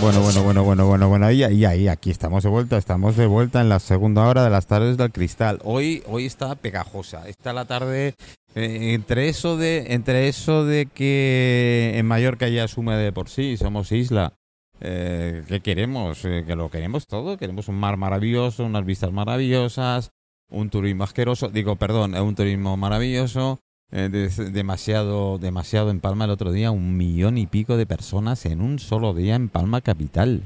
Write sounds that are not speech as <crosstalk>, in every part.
Bueno, bueno, bueno, bueno, bueno, bueno. Y ahí, aquí estamos de vuelta. Estamos de vuelta en la segunda hora de las tardes del cristal. Hoy, hoy está pegajosa. Está la tarde eh, entre eso de, entre eso de que en Mallorca ya asume de por sí, somos isla. Eh, ¿Qué queremos? Eh, que lo queremos todo. Queremos un mar maravilloso, unas vistas maravillosas, un turismo asqueroso. Digo, perdón, un turismo maravilloso. Eh, demasiado, demasiado en Palma el otro día, un millón y pico de personas en un solo día en Palma capital.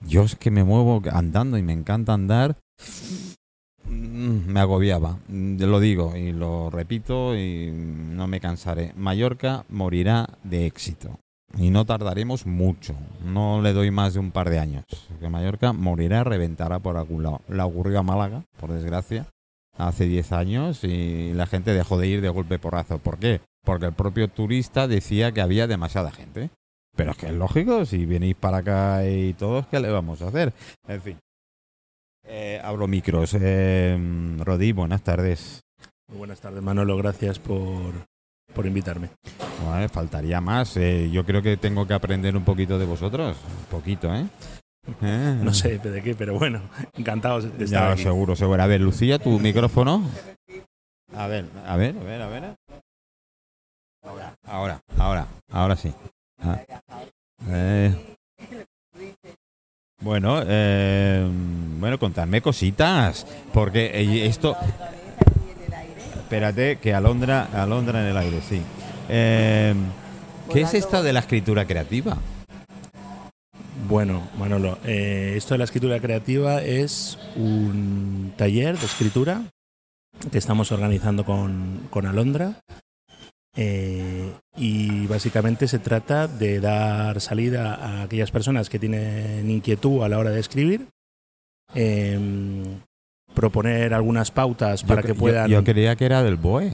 Yo es que me muevo andando y me encanta andar. Mm, Me agobiaba, Mm, lo digo y lo repito y no me cansaré. Mallorca morirá de éxito y no tardaremos mucho. No le doy más de un par de años. Que Mallorca morirá, reventará por algún lado. La ocurrió a Málaga, por desgracia hace 10 años y la gente dejó de ir de golpe porrazo. ¿Por qué? Porque el propio turista decía que había demasiada gente. Pero es que es lógico, si venís para acá y todos, ¿qué le vamos a hacer? En fin. Eh, abro micros. Eh, Rodi, buenas tardes. Muy buenas tardes, Manolo. Gracias por, por invitarme. Bueno, faltaría más. Eh, yo creo que tengo que aprender un poquito de vosotros. Un poquito, ¿eh? Eh. No sé de qué, pero bueno, encantados de estar Ya, aquí. seguro, seguro. A ver, Lucía, tu micrófono. A ver, a ver, a ver, a ver. Ahora, ahora, ahora sí. Ah. Eh. Bueno, eh, bueno, contadme cositas, porque eh, esto... Espérate, que Alondra, Alondra en el aire, sí. Eh, ¿Qué es esto de la escritura creativa? Bueno, Manolo, eh, esto de la escritura creativa es un taller de escritura que estamos organizando con, con Alondra. eh, y básicamente se trata de dar salida a aquellas personas que tienen inquietud a la hora de escribir, em, proponer algunas pautas para Yo- que yo- puedan... Yo, creía que era del BOE.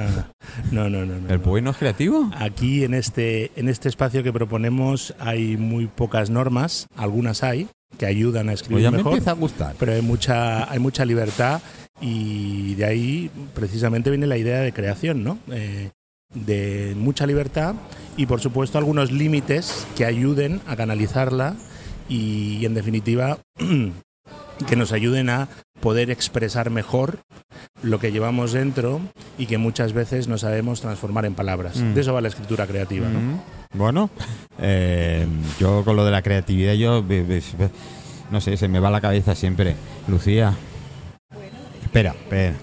<laughs> no, no, no, no. ¿El. BOE no es creativo? Aquí en este, en este espacio que proponemos hay muy pocas normas, algunas hay, que ayudan a Pues escribir ya me mejor, empieza a gustar. pero hay mucha, hay mucha libertad y de ahí precisamente viene la idea de creación, ¿no? Eh, de mucha libertad y por supuesto algunos límites que ayuden a canalizarla y en definitiva <clears throat> que nos ayuden a poder expresar mejor lo que llevamos dentro y que muchas veces no sabemos transformar en palabras. Mm. De eso va la escritura creativa, ¿no? Mm, Bueno, eh, yo con lo de la creatividad, yo no sé, se me va la cabeza siempre. Lucía, espera, espera.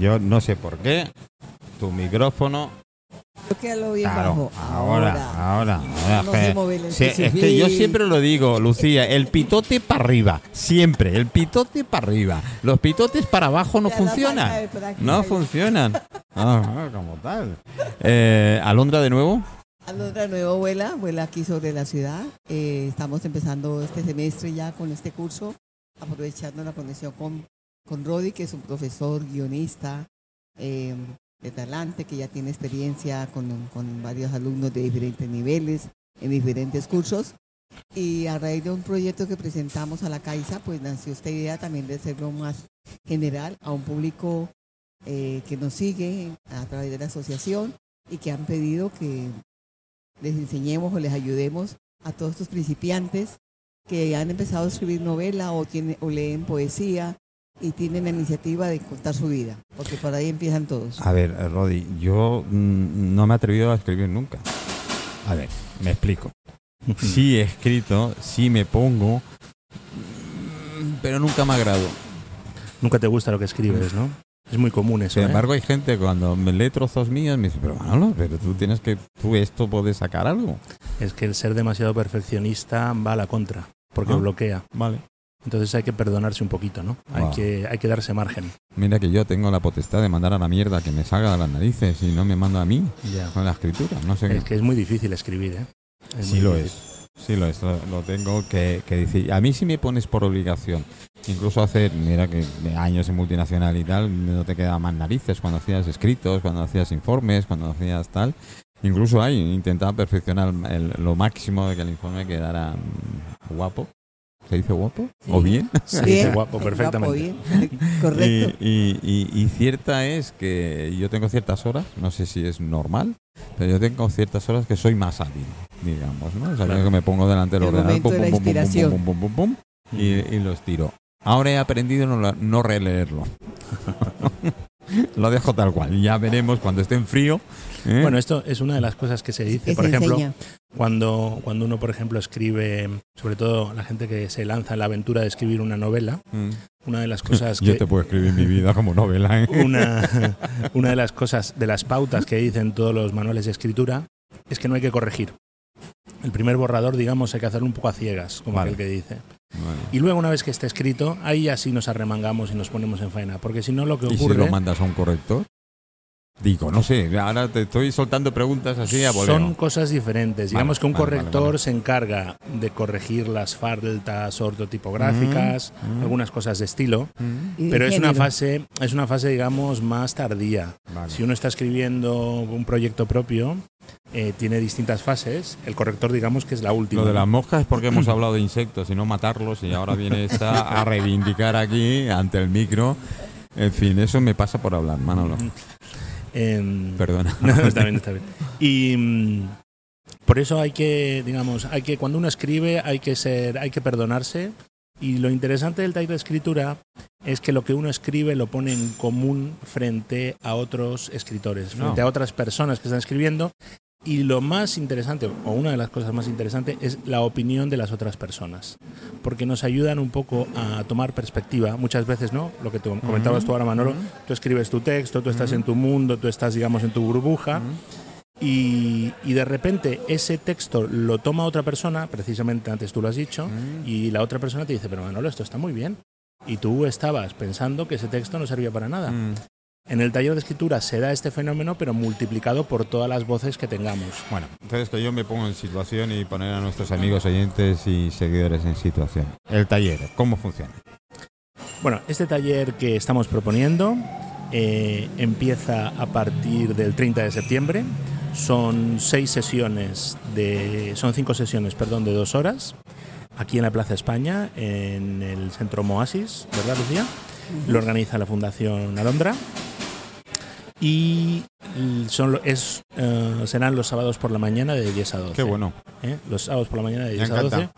Yo no sé por qué tu micrófono. Bien Claro, bajo. ahora, ahora. ahora, No que- se mueve el sí, es que yo siempre lo digo, Lucía, el pitote para arriba, siempre, el pitote para arriba. Los pitotes para abajo no Ya funcionan. de No funcionan. Ah, ah, como tal. Eh, Alondra de nuevo. Alondra Nuevo vuela, vuela aquí sobre la ciudad. Eh, estamos empezando este semestre ya con este curso, aprovechando la conexión con, con Rodi, que es un profesor guionista eh, de talante, que ya tiene experiencia con, con varios alumnos de diferentes niveles, en diferentes cursos. Y a raíz de un proyecto que presentamos a la Caixa, pues nació esta idea también de hacerlo más general a un público eh, que nos sigue a través de la asociación y que han pedido que les enseñemos o les ayudemos a todos estos principiantes que han empezado a escribir novela o, tienen, o leen poesía y tienen la iniciativa de contar su vida, porque por ahí empiezan todos. A ver, Rodi, yo mm, no me he atrevido a escribir nunca. A ver, me explico. <laughs> Sí he escrito, sí me pongo, pero nunca me agrado. Nunca te gusta lo que escribes, ¿no? Es muy común eso. Sin ¿eh? embargo, hay gente cuando me lee trozos míos me dice, pero Manolo, pero tú tienes que, tú esto puedes sacar algo. Es que el ser demasiado perfeccionista va a la contra, porque Ah. bloquea. Vale. Entonces hay que perdonarse un poquito, ¿no? Hay, que, hay que darse margen. Mira que yo tengo la potestad de mandar a la mierda que me salga de las narices y no me manda a mí con la escritura. No sé Es qué. que es muy difícil escribir, ¿eh? Es Sí lo difícil. es. Sí lo es, lo, lo tengo que, que decir. A mí sí me pones por obligación. Incluso hace, mira que años en multinacional y tal, no te quedaban más narices cuando hacías escritos, cuando hacías informes, cuando hacías tal. Incluso ahí intentaba perfeccionar el- lo máximo de que el informe quedara guapo. ¿Se dice guapo? ¿O bien? Sí, Bien, <laughs> guapo, perfectamente. guapo, bien. <laughs> Correcto. Y, y- y- y cierta es que yo tengo ciertas horas, no sé si es normal, pero yo tengo ciertas horas que soy más hábil, digamos, ¿no? O sea, Claro. que me pongo delante del El ordenador de pum, pum, pum, pum, y, y los tiro. Ahora he aprendido no, no releerlo. <laughs> Lo dejo tal cual. Ya veremos cuando esté en frío. ¿Eh? Bueno, esto es una de las cosas que se dice. Que por se ejemplo, enseña. cuando, cuando uno, por ejemplo, escribe, sobre todo la gente que se lanza en la aventura de escribir una novela, Mm. una de las cosas <laughs> Yo que te puedo escribir mi vida como novela. ¿eh? <laughs> una, una de las cosas, de las pautas que dicen todos los manuales de escritura, es que no hay que corregir. El primer borrador, digamos, hay que hacerlo un poco a ciegas, como Vale. aquel que dice. Vale. Y luego, una vez que esté escrito, ahí ya sí nos arremangamos y nos ponemos en faena. Porque si no, lo que ¿Y si ocurre lo mandas a un corrector? Digo, no sé, ahora te estoy soltando preguntas así a voleo. son cosas diferentes. Digamos Vale, que un vale, corrector vale, vale. se encarga de corregir las faltas ortotipográficas, Mm, mm. algunas cosas de estilo, Mm, pero es una fase, es una fase, digamos, más tardía. vale. Si uno está escribiendo un proyecto propio, eh, tiene distintas fases. El corrector, digamos, que es la última. Lo de las moscas es porque hemos <clears throat> hablado de insectos y no matarlos y ahora viene esta a reivindicar aquí ante el micro. En fin, eso me pasa por hablar, Manolo. Em, Perdona. <laughs> No, está bien, está bien. Y mm, por eso hay que, digamos, hay que cuando uno escribe hay que ser, hay que perdonarse. Y lo interesante del taller de escritura es que lo que uno escribe lo pone en común frente a otros escritores, No. frente a otras personas que están escribiendo. Y lo más interesante, o una de las cosas más interesantes, es la opinión de las otras personas. Porque nos ayudan un poco a tomar perspectiva. Muchas veces, ¿no? Lo que tú comentabas tú ahora, Manolo, tú escribes tu texto, tú estás en tu mundo, tú estás, digamos, en tu burbuja. Y, y de repente ese texto lo toma otra persona, precisamente antes tú lo has dicho, y la otra persona te dice, pero Manolo, esto está muy bien. Y tú estabas pensando que ese texto no servía para nada. En el taller de escritura se da este fenómeno, pero multiplicado por todas las voces que tengamos. Bueno, entonces que yo me pongo en situación y poner a nuestros amigos oyentes y seguidores en situación. El taller, ¿cómo funciona? Bueno, este taller que estamos proponiendo eh, empieza a partir del 30 de septiembre. Son seis sesiones de, son cinco sesiones, perdón, de dos horas. Aquí en la Plaza España, en el Centro Moasis, ¿verdad, Lucía? Lo organiza la Fundación Alondra. Y son, es, eh, serán los sábados por la mañana de 10 a 12. Qué bueno. ¿eh? Los sábados por la mañana de Me 10 a 12. encanta.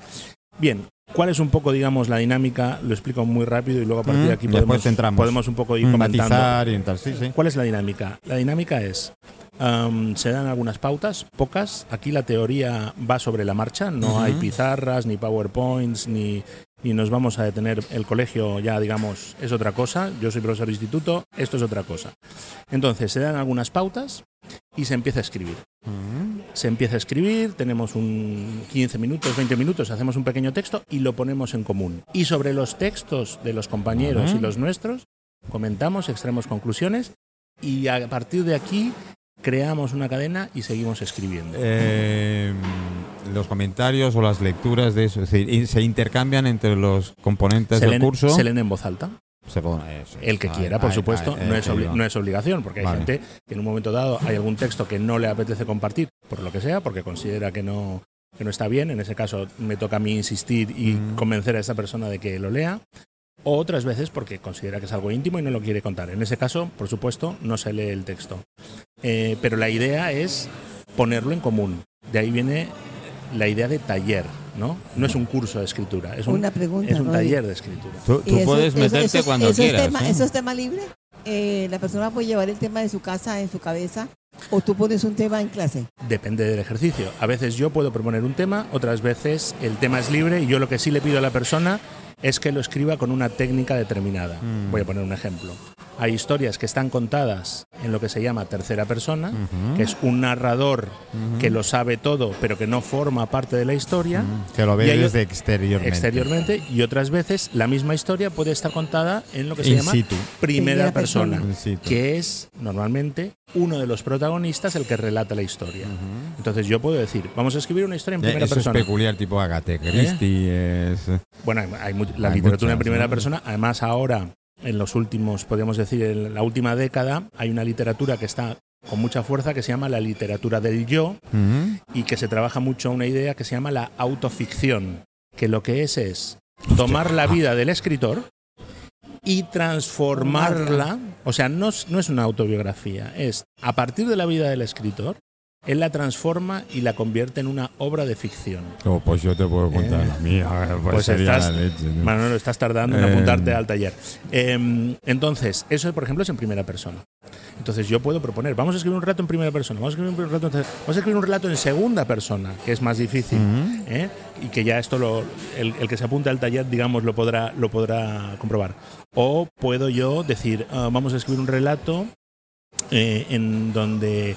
Bien, ¿cuál es un poco, digamos, la dinámica? Lo explico muy rápido y luego a partir Mm, de aquí después podemos, podemos un poco ir comentando. Matizar y tal, sí, sí. ¿Cuál es la dinámica? La dinámica es, am, se dan algunas pautas, pocas. Aquí la teoría va sobre la marcha, no hay pizarras, ni PowerPoints, ni, ni nos vamos a detener. El colegio ya, digamos, es otra cosa. Yo soy profesor de instituto, esto es otra cosa. Entonces, se dan algunas pautas y se empieza a escribir. Mm. Se empieza a escribir, tenemos un 15 minutos, 20 minutos, hacemos un pequeño texto y lo ponemos en común. Y sobre los textos de los compañeros y los nuestros, comentamos, extraemos conclusiones y a partir de aquí creamos una cadena y seguimos escribiendo. Eh, los comentarios o las lecturas de eso, se intercambian entre los componentes se, del leen, curso. se leen en voz alta. Se pone eso. El que quiera, por supuesto, no, es no es obligación, porque hay Vale. gente que en un momento dado hay algún texto que no le apetece compartir, por lo que sea, porque considera que no, que no está bien. En ese caso me toca a mí insistir y Mm. convencer a esa persona de que lo lea. O otras veces porque considera que es algo íntimo y no lo quiere contar. En ese caso, por supuesto, no se lee el texto. Eh, pero la idea es ponerlo en común. De ahí viene la idea de taller, ¿no? No es un curso de escritura, es un, Una pregunta. es un taller de escritura. Tú, ¿Y tú eso- puedes meterte eso cuando eso es quieras. tema- ¿eh? ¿Eso es tema libre? Eh, ¿La persona puede llevar el tema de su casa en su cabeza? ¿O tú pones un tema en clase? Depende del ejercicio. A veces yo puedo proponer un tema, otras veces el tema es libre y yo lo que sí le pido a la persona es que lo escriba con una técnica determinada. Mm. Voy a poner un ejemplo. Hay historias que están contadas en lo que se llama tercera persona, Ujú. que es un narrador Ujú. que lo sabe todo, pero que no forma parte de la historia. Ujú. Que lo hay- desde exteriormente. Exteriormente y otras veces la misma historia puede estar contada en lo que se In llama situ. primera Primera persona, persona. Que es normalmente uno de los protagonistas el que relata la historia. Entonces yo puedo decir, vamos a escribir una historia en Ya, primera eso persona. es peculiar, tipo Agatha Christie. Es... Bueno, hay, hay la Hay literatura en muchas, primera ¿no? persona. Además, ahora, en los últimos, podríamos decir, en la última década, hay una literatura que está con mucha fuerza que se llama la literatura del yo y que se trabaja mucho una idea que se llama la autoficción, que lo que es es tomar la vida del escritor y transformarla, o sea, no es una autobiografía, es a partir de la vida del escritor, él la transforma y la convierte en una obra de ficción. Oh, pues yo te puedo contar Eh, la mía. <laughs> Pues, Pues estás, la leche, ¿no? Manolo, estás tardando en Eh. apuntarte al taller. Eh, entonces, eso, por ejemplo, es en primera persona. Entonces, yo puedo proponer, vamos a escribir un relato en primera persona, vamos a escribir un relato, en- vamos a escribir un relato en segunda persona, que es más difícil, Ujú. ¿eh? y que ya esto lo, el, el que se apunte al taller, digamos, lo podrá, lo podrá comprobar. O puedo yo decir, ah, vamos a escribir un relato eh, en donde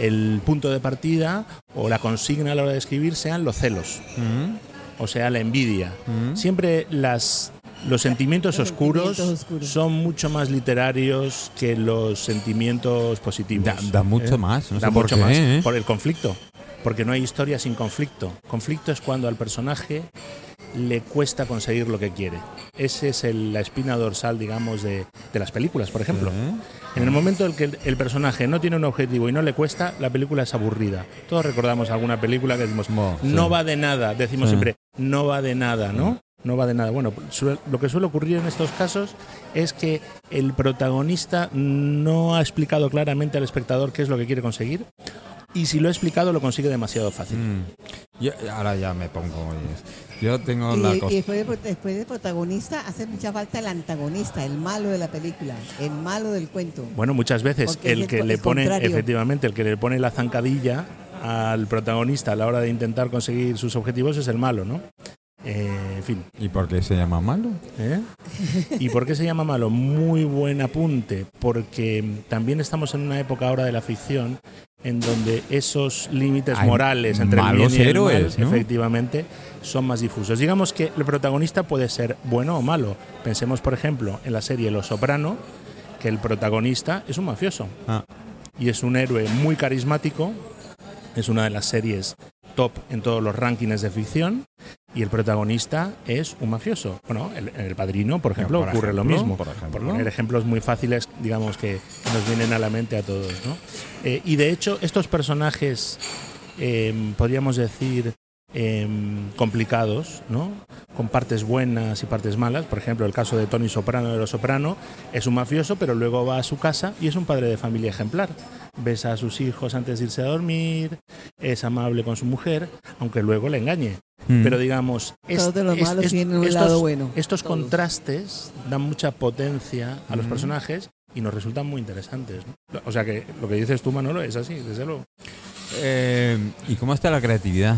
el punto de partida o la consigna a la hora de escribir sean los celos, Mm, o sea, la envidia. mm. Siempre las, los sentimientos Los oscuros sentimientos oscuros. son mucho más literarios que los sentimientos positivos. Da, da mucho ¿eh? más. No Da sé por mucho qué, más. ¿eh? Por el conflicto. Porque no hay historia sin conflicto. Conflicto es cuando al personaje le cuesta conseguir lo que quiere. Esa es el- la espina dorsal, digamos, de, de las películas, por ejemplo. En el momento en que el, el personaje no tiene un objetivo y no le cuesta, la película es aburrida. Todos recordamos alguna película que decimos, sí. no va de nada. Decimos Sí. siempre, no va de nada, ¿no? No va de nada. Bueno, lo que suele ocurrir en estos casos es que el protagonista no ha explicado claramente al espectador qué es lo que quiere conseguir y si lo ha explicado lo consigue demasiado fácil. Mm. Yo- ahora ya me pongo. Yo tengo Y, la y cosa. después, del, después del protagonista hace mucha falta el antagonista, el malo de la película, el malo del cuento. Bueno, muchas veces Porque el es que el- le pone, contrario. efectivamente, el que le pone la zancadilla al protagonista a la hora de intentar conseguir sus objetivos es el malo, ¿no? Eh, en fin. ¿Y por qué se llama malo? ¿Eh? ¿Y por qué se llama malo? Muy buen apunte, porque también estamos en una época ahora de la ficción en donde esos límites Hay morales entre el malos bien y el héroes, mal, ¿no? efectivamente, son más difusos. Digamos que el protagonista puede ser bueno o malo. Pensemos, por ejemplo, en la serie Los Soprano, que el protagonista es un mafioso Ah. y es un héroe muy carismático. Es una de las series top en todos los rankings de ficción y el protagonista es un mafioso. Bueno, el- El Padrino, por ejemplo, Por ocurre lo mismo. por Por, ejemplo. poner ejemplos muy fáciles, digamos, que, que nos vienen a la mente a todos. ¿no? Eh, y de hecho, estos personajes, eh, podríamos decir, eh, complicados, ¿no? con partes buenas y partes malas. Por ejemplo, el caso de Tony Soprano de Los Soprano es un mafioso, pero luego va a su casa y es un padre de familia ejemplar. Besa a sus hijos antes de irse a dormir, es amable con su mujer, aunque luego le engañe. Mm. Pero digamos, es- es- es- un estos, lado bueno. estos todos. contrastes dan mucha potencia a los Ujú. personajes y nos resultan muy interesantes. ¿no? O sea que lo que dices tú, Manolo, es así, desde luego. Eh, ¿Y cómo está la creatividad?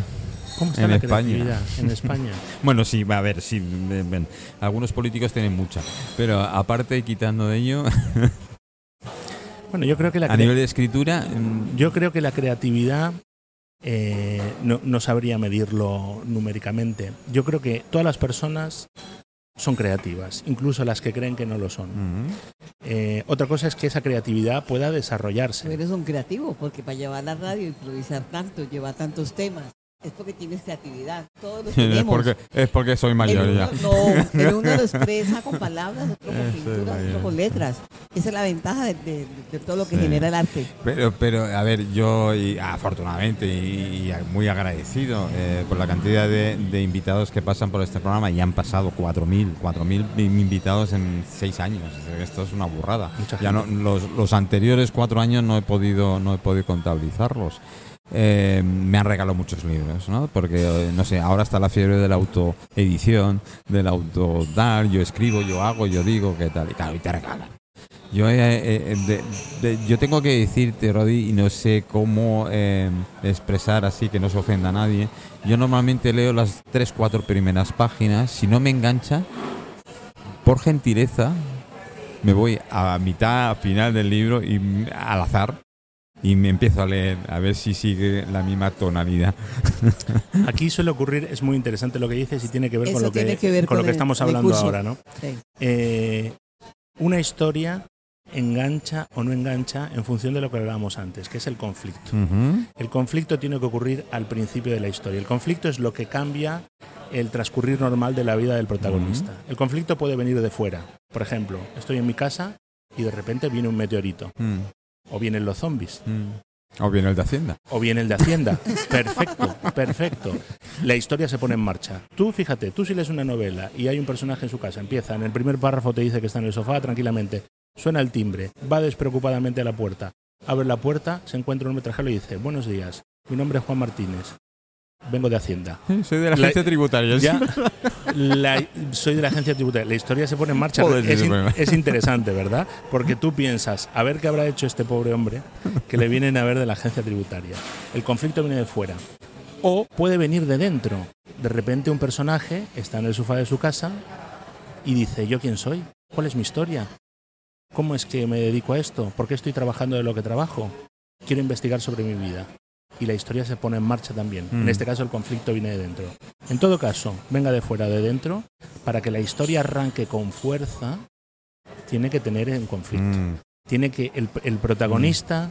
¿Cómo está En la España. creatividad en España? <laughs> Bueno, sí, a ver, sí. ven, ven. Algunos políticos tienen mucha. Pero aparte, quitando de ello, <laughs> Bueno, yo creo que la a nivel de escritura, mm, Yo creo que la creatividad eh, no, no sabría medirlo numéricamente. Yo creo que todas las personas son creativas, incluso las que creen que no lo son. Eh, otra cosa es que esa creatividad pueda Tú desarrollarse. eres un creativo, porque para llevar la radio, improvisar tanto, llevar tantos temas, es porque tienes creatividad. Todos los <laughs> es, tenemos. porque, es porque soy El mayor uno, ya. no, el uno lo <laughs> expresa con palabras, otro con Eso pinturas, otro con letras. Esa es la ventaja de, de- de todo lo que Sí. genera el arte. Pero, pero, a ver, yo y, afortunadamente y, y muy agradecido eh, por la cantidad de, de invitados que pasan por este programa y han pasado 4.000, 4.000 invitados en 6 años. Esto es una burrada. Mucha Ya no, los anteriores 4 años no he podido, no he podido contabilizarlos. Eh, me han regalado muchos libros, ¿no? Porque, no sé, ahora está la fiebre de la autoedición, del autodar, yo escribo, yo hago, yo digo, qué tal, y claro, y te regalan. Yo, eh, eh, yo tengo que decirte, Rodi, y no sé cómo expresar así que no se ofenda a nadie. Yo normalmente leo las tres, cuatro primeras páginas. Si no me engancha, por gentileza, me voy a mitad, a final del libro y mm, al azar y me empiezo a leer a ver si sigue la misma tonalidad. <laughs> Aquí suele ocurrir, es muy interesante lo que dices y tiene que ver con lo que, tiene que ver con lo con que el- estamos hablando ahora, ¿no? Sí. Eh, una historia engancha o no engancha en función de lo que hablábamos antes, que es el conflicto. El conflicto tiene que ocurrir al principio de la historia. El conflicto es lo que cambia el transcurrir normal de la vida del protagonista. El conflicto puede venir de fuera. Por ejemplo, estoy en mi casa y de repente viene un meteorito Mm, o vienen los zombies. mm. O bien el de Hacienda. o bien el de Hacienda. <laughs> Perfecto, perfecto. La historia se pone en marcha. Tú, fíjate, tú si lees una novela y hay un personaje en su casa, empieza, en el primer párrafo te dice que está en el sofá tranquilamente, suena el timbre, va despreocupadamente a la puerta, abre la puerta, se encuentra un metrajero y dice, buenos días, mi nombre es Juan Martínez, vengo de Hacienda. Soy de la La- agencia tributaria. Ya, <laughs> la- soy de la agencia tributaria. La historia se pone en marcha. Es, in- es interesante, ¿verdad? Porque tú piensas, a ver qué habrá hecho este pobre hombre que le vienen a ver de la agencia tributaria. El conflicto viene de fuera. O puede venir de dentro. De repente un personaje está en el sofá de su casa y dice, ¿yo quién soy? ¿Cuál es mi historia? ¿Cómo es que me dedico a esto? ¿Por qué estoy trabajando de lo que trabajo? Quiero investigar sobre mi vida. Y la historia se pone en marcha también. En Mm. este caso el conflicto viene de dentro. En todo caso, venga de fuera o de dentro, para que la historia arranque con fuerza, tiene que tener un conflicto. Mm. Tiene que el, el protagonista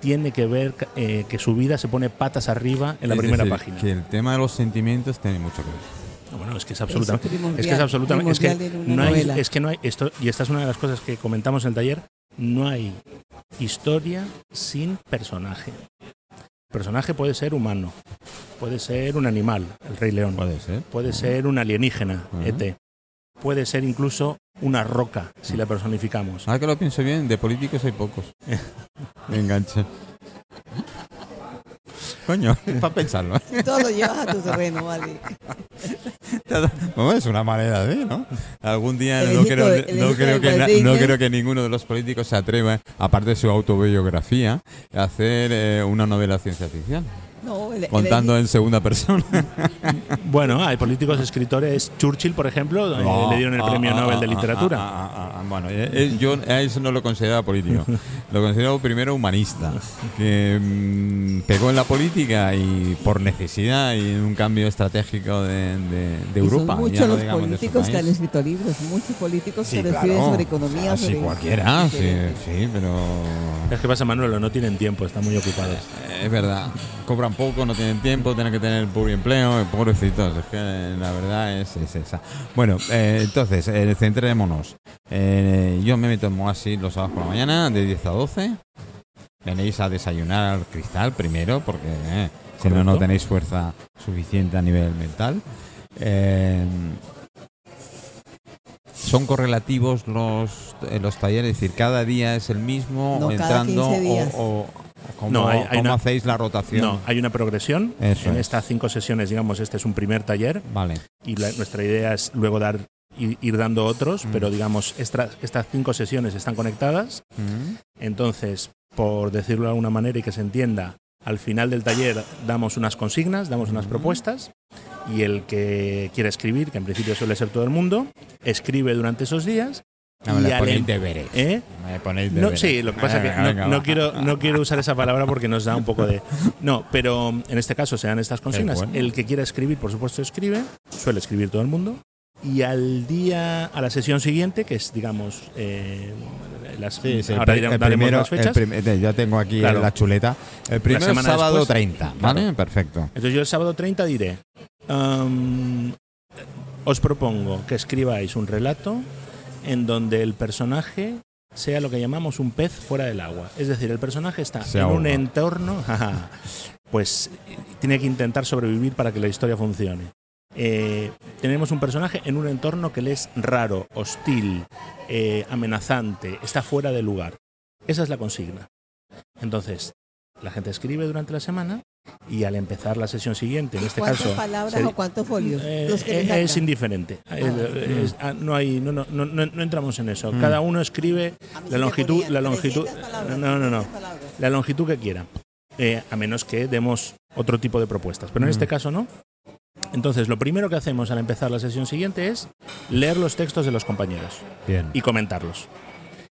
tiene que ver eh, que su vida se pone patas arriba en la Es primera decir, página. Que el tema de los sentimientos tiene mucho que ver. Bueno, es que es absolutamente Es que es absolutamente es que no hay, es que no hay esto y esta es una de las cosas que comentamos en el taller, no hay historia sin personaje. El personaje puede ser humano, puede ser un animal, el Rey León, Puede ser. puede ser un alienígena. ET, puede ser incluso una roca si la personificamos. Ahora que lo pienso bien, de políticos hay pocos. <laughs> Me engancha. Coño, <laughs> para pensarlo. Todo lo llevas a tu terreno, vale. Bueno, es una manera de, ¿no? Algún día no creo, no, creo que, no Disney. creo que ninguno de los políticos se atreva, aparte de su autobiografía, a hacer eh, una novela ciencia ficción, No, el- el- contando en segunda persona. <laughs> Bueno, hay políticos escritores, Churchill, por ejemplo, eh, le dieron el Ah, premio ah, Nobel ah, de ah, Literatura. ah, ah, ah, bueno, eh, eh, yo a eso no lo considero político. <laughs> Lo considero primero humanista, que mm, pegó en la política y por necesidad y en un cambio estratégico de, de- de Europa. Son ya muchos no los políticos que han escrito libros, muchos políticos Sí, que escriben claro. sobre economía. Ah, sí, sobre cualquiera, sí, sí, pero Es que pasa, Manuelo, no tienen tiempo, están muy ocupados. es verdad. Cobran poco, no tienen tiempo, tienen que tener puro empleo, pobrecitos. Es que la verdad es, es esa. Bueno, eh, entonces, eh, centrémonos. Eh, yo me meto en Moasi los sábados por la mañana, de 10 a 12. Venéis a desayunar al cristal primero, porque eh, si no, no tenéis fuerza suficiente a nivel mental. Eh, son correlativos los, los talleres, es decir, cada día es el mismo, No, cada entrando 15 días. o, o- o cómo, No, hay- hay cómo una- hacéis la rotación. No, hay una progresión. Eso en es. estas cinco sesiones, digamos, este es un primer taller Vale. y la- nuestra idea es luego dar ir, dando otros, Mm. pero digamos, estas, estas cinco sesiones están conectadas. Mm. Entonces, por decirlo de alguna manera y que se entienda, al final del taller damos unas consignas, damos unas Ujú. propuestas y el que quiera escribir, que en principio suele ser todo el mundo, escribe durante esos días. No me le ponéis deberes. ¿Eh? Me ponéis No, deberes. sí, lo que pasa es Venga, que no, venga, no quiero, no quiero usar esa palabra porque nos da un poco de... No, pero en este caso se dan estas consignas. bueno. El que quiera escribir, por supuesto, escribe. Suele escribir todo el mundo. Y al día, a la sesión siguiente, que es, digamos, eh, las, Sí, sí, ahora el, diremos- el primero, las el fechas. prim- eh, ya tengo aquí Claro. la chuleta. El semana sábado después, 30, ¿vale? claro. Perfecto. Entonces yo el sábado 30 diré, am, os propongo que escribáis un relato en donde el personaje sea lo que llamamos un pez fuera del agua. Es decir, el personaje está Se en un entorno, <laughs> pues tiene que intentar sobrevivir para que la historia funcione. Eh, tenemos un personaje en un entorno que le es raro, hostil, eh, amenazante, está fuera de lugar. Esa es la consigna. Entonces, la gente escribe durante la semana y al empezar la sesión siguiente, en este ¿Cuántas caso, palabras o cuántos folios? eh, eh, es indiferente. Ah. es- ah, no, hay, no, no, no, no- entramos en eso. Mm. Cada uno escribe la longitud, la longitud, 300 palabras, no, no, no, 300 palabras. la longitud que quiera, eh, a menos que demos otro tipo de propuestas. Pero en Mm. este caso no. Entonces, lo primero que hacemos al empezar la sesión siguiente es leer los textos de los compañeros Bien. y comentarlos.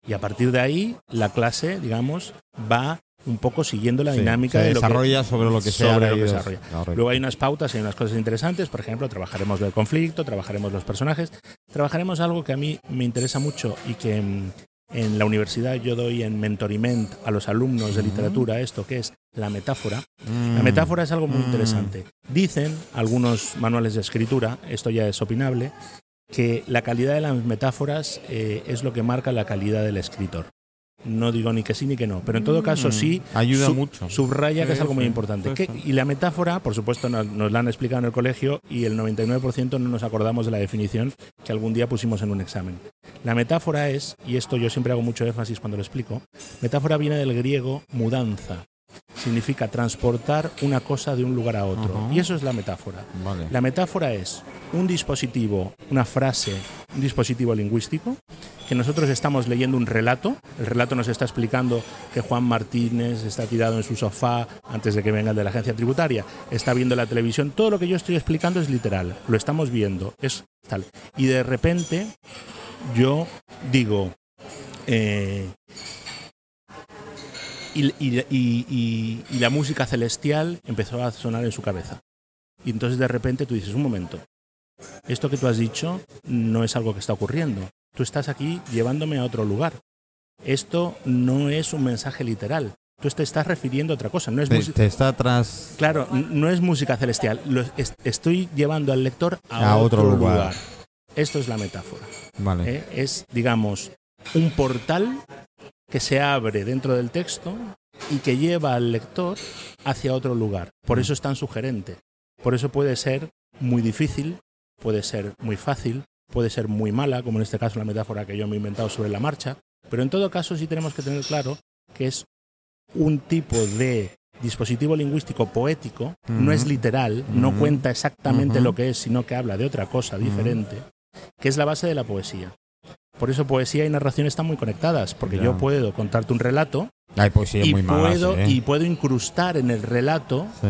Y a partir de ahí, la clase, digamos, va un poco siguiendo la Sí, dinámica se de lo que, desarrolla sobre lo que sea. sobre lo que desarrolla. Correcto. Luego hay unas pautas, hay unas cosas interesantes. Por ejemplo, trabajaremos el conflicto, trabajaremos los personajes, trabajaremos algo que a mí me interesa mucho y que mm, en la universidad yo doy en mentoriment a los alumnos de literatura esto, que es la metáfora. La Mm. metáfora es algo muy Mm. interesante. Dicen algunos manuales de escritura, esto ya es opinable, que la calidad de las metáforas eh, es lo que marca la calidad del escritor. No digo ni que sí ni que no, pero en todo caso sí Mm, ayuda sub- mucho. subraya que es Sí, algo muy sí, importante. sí, Que- sí. y la metáfora, por supuesto, nos, nos la han explicado en el colegio y el 99% no nos acordamos de la definición que algún día pusimos en un examen. La metáfora es, y esto yo siempre hago mucho énfasis cuando lo explico, metáfora viene del griego mudanza. Significa transportar una cosa de un lugar a otro. Y eso es la metáfora. Vale. La metáfora es un dispositivo, una frase, un dispositivo lingüístico, que nosotros estamos leyendo un relato. El relato nos está explicando que Juan Martínez está tirado en su sofá antes de que venga el de la agencia tributaria, está viendo la televisión. Todo lo que yo estoy explicando es literal, lo estamos viendo, es tal. Y de repente yo digo, eh, y, y- y- y- y la música celestial empezó a sonar en su cabeza. Y entonces de repente tú dices, un momento, esto que tú has dicho no es algo que está ocurriendo. Tú estás aquí llevándome a otro lugar. Esto no es un mensaje literal. Tú te estás refiriendo a otra cosa. No es Te, música. te está atrás. Claro, no es música celestial. Lo es- estoy llevando al lector a, A otro otro, lugar. lugar. Esto es la metáfora. Vale. ¿eh? Es, digamos, un portal que se abre dentro del texto y que lleva al lector hacia otro lugar. Por eso es tan sugerente. Por eso puede ser muy difícil, puede ser muy fácil, puede ser muy mala, como en este caso la metáfora que yo me he inventado sobre la marcha. Pero en todo caso sí tenemos que tener claro que es un tipo de dispositivo lingüístico poético, no es Ujú. literal, no Ujú. cuenta exactamente Ujú. lo que es, sino que habla de otra cosa diferente, que es la base de la poesía. Por eso poesía y narración están muy conectadas, porque Ya. yo puedo contarte un relato Hay poesía y, muy mala. puedo, sí, ¿eh? y puedo incrustar en el relato Sí.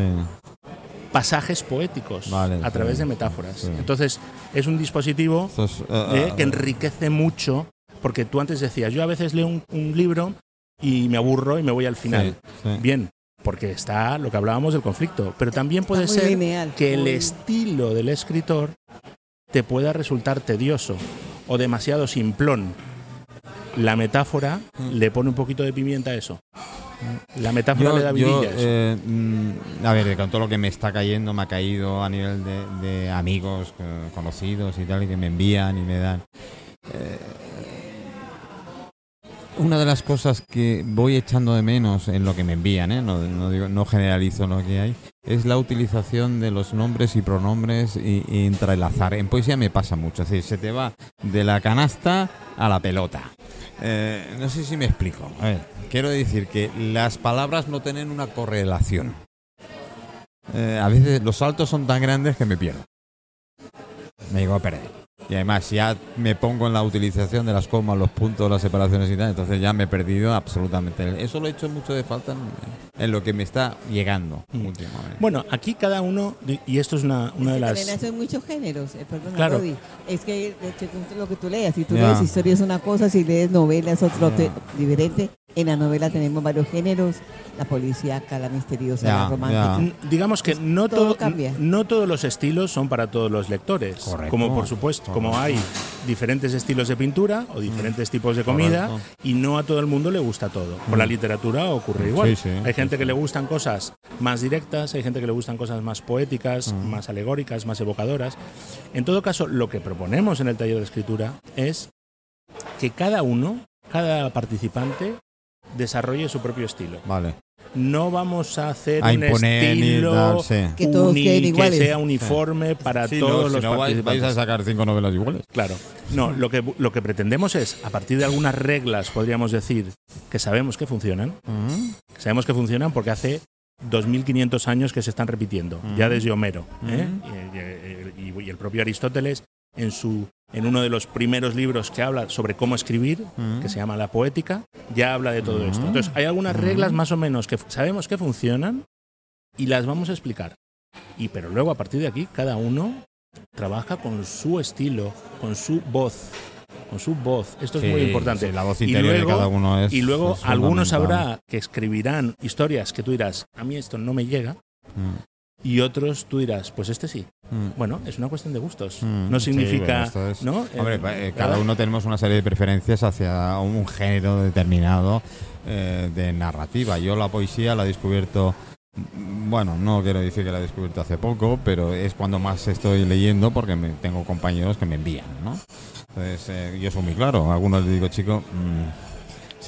pasajes poéticos Vale, a sí, través de metáforas. sí. Entonces, es un dispositivo es, eh, eh, que enriquece mucho, porque tú antes decías, yo a veces leo un, un libro y me aburro y me voy al final. sí, sí. Bien, porque está lo que hablábamos del conflicto, pero también puede ser lineal, que el estilo del escritor te pueda resultar tedioso o demasiado simplón. La metáfora le pone un poquito de pimienta a eso. La metáfora le da yo, eh, mm, a ver, con todo lo que me está cayendo, me ha caído a nivel de, de amigos eh, conocidos y tal, y que me envían y me dan. Eh, una de las cosas que voy echando de menos en lo que me envían, ¿eh? no, no digo- no generalizo lo que hay, es la utilización de los nombres y pronombres y, entrelazar. En poesía me pasa mucho, es decir, se te va de la canasta a la pelota. Eh, no sé si me explico. A ver, quiero decir que las palabras no tienen una correlación. Eh, a veces los saltos son tan grandes que me pierdo. Me digo a perder. Y además ya me pongo en la utilización de las comas, los puntos, las separaciones y tal, entonces ya me he perdido absolutamente. Eso lo he hecho mucho de falta en, en lo que me está llegando Mm. últimamente. Bueno, aquí cada uno, y esto es una, una de Es que las... hacen muchos géneros, eh, perdona, Claro. Es que de hecho, lo que tú leas, si tú Ya. lees historia es una cosa, si lees novela es otro te- diferente. En la novela tenemos varios géneros, la policíaca, la misteriosa, Ya, la romántica. Mm, Digamos que no, todo todo, cambia. no todos los estilos son para todos los lectores. Correcto. Como por supuesto, como hay diferentes estilos de pintura o diferentes tipos de Correcto. comida y no a todo el mundo le gusta todo. Con la literatura ocurre igual. Sí, sí, hay gente sí, que sí. le gustan cosas más directas, hay gente que le gustan cosas más poéticas, Mm. más alegóricas, más evocadoras. En todo caso, lo que proponemos en el taller de escritura es que cada uno, cada participante desarrolle su propio estilo. Vale. No vamos a hacer A un imponer estilo tal, sí. Que todos que sea uniforme para Sí, todos no, si los no vais, participantes. vais a sacar cinco novelas iguales. Claro. No, lo que, lo que pretendemos es, a partir de algunas reglas, podríamos decir, que sabemos que funcionan, que sabemos que funcionan porque hace 2.500 años que se están repitiendo, ya desde Homero. ¿eh? Ujú. Y, y- y el propio Aristóteles, en, su, en uno de los primeros libros que habla sobre cómo escribir, Ujú. que se llama La Poética, ya habla de todo Ujú. esto. Entonces, hay algunas Ujú. reglas más o menos que sabemos que funcionan y las vamos a explicar. Y pero luego, a partir de aquí, cada uno trabaja con su estilo, con su voz. Con su voz. Esto Sí, es muy importante. sí, la voz interior luego- de cada uno es. y luego es algunos habrá que escribirán historias que tú dirás, a mí esto no me llega, Mm, y otros tú dirás, pues este sí. mm. Bueno, es una cuestión de gustos. Mm, No significa, es- ¿no? Hombre, Eh, eh, ¿verdad? cada uno tenemos una serie de preferencias hacia un género determinado eh, de narrativa. Yo la poesía la he descubierto, mm, bueno, no quiero decir que la he descubierto hace poco, pero es cuando más estoy leyendo porque me, tengo compañeros que me envían, ¿no? Entonces, eh, yo soy muy claro. A algunos les digo, chico, mm,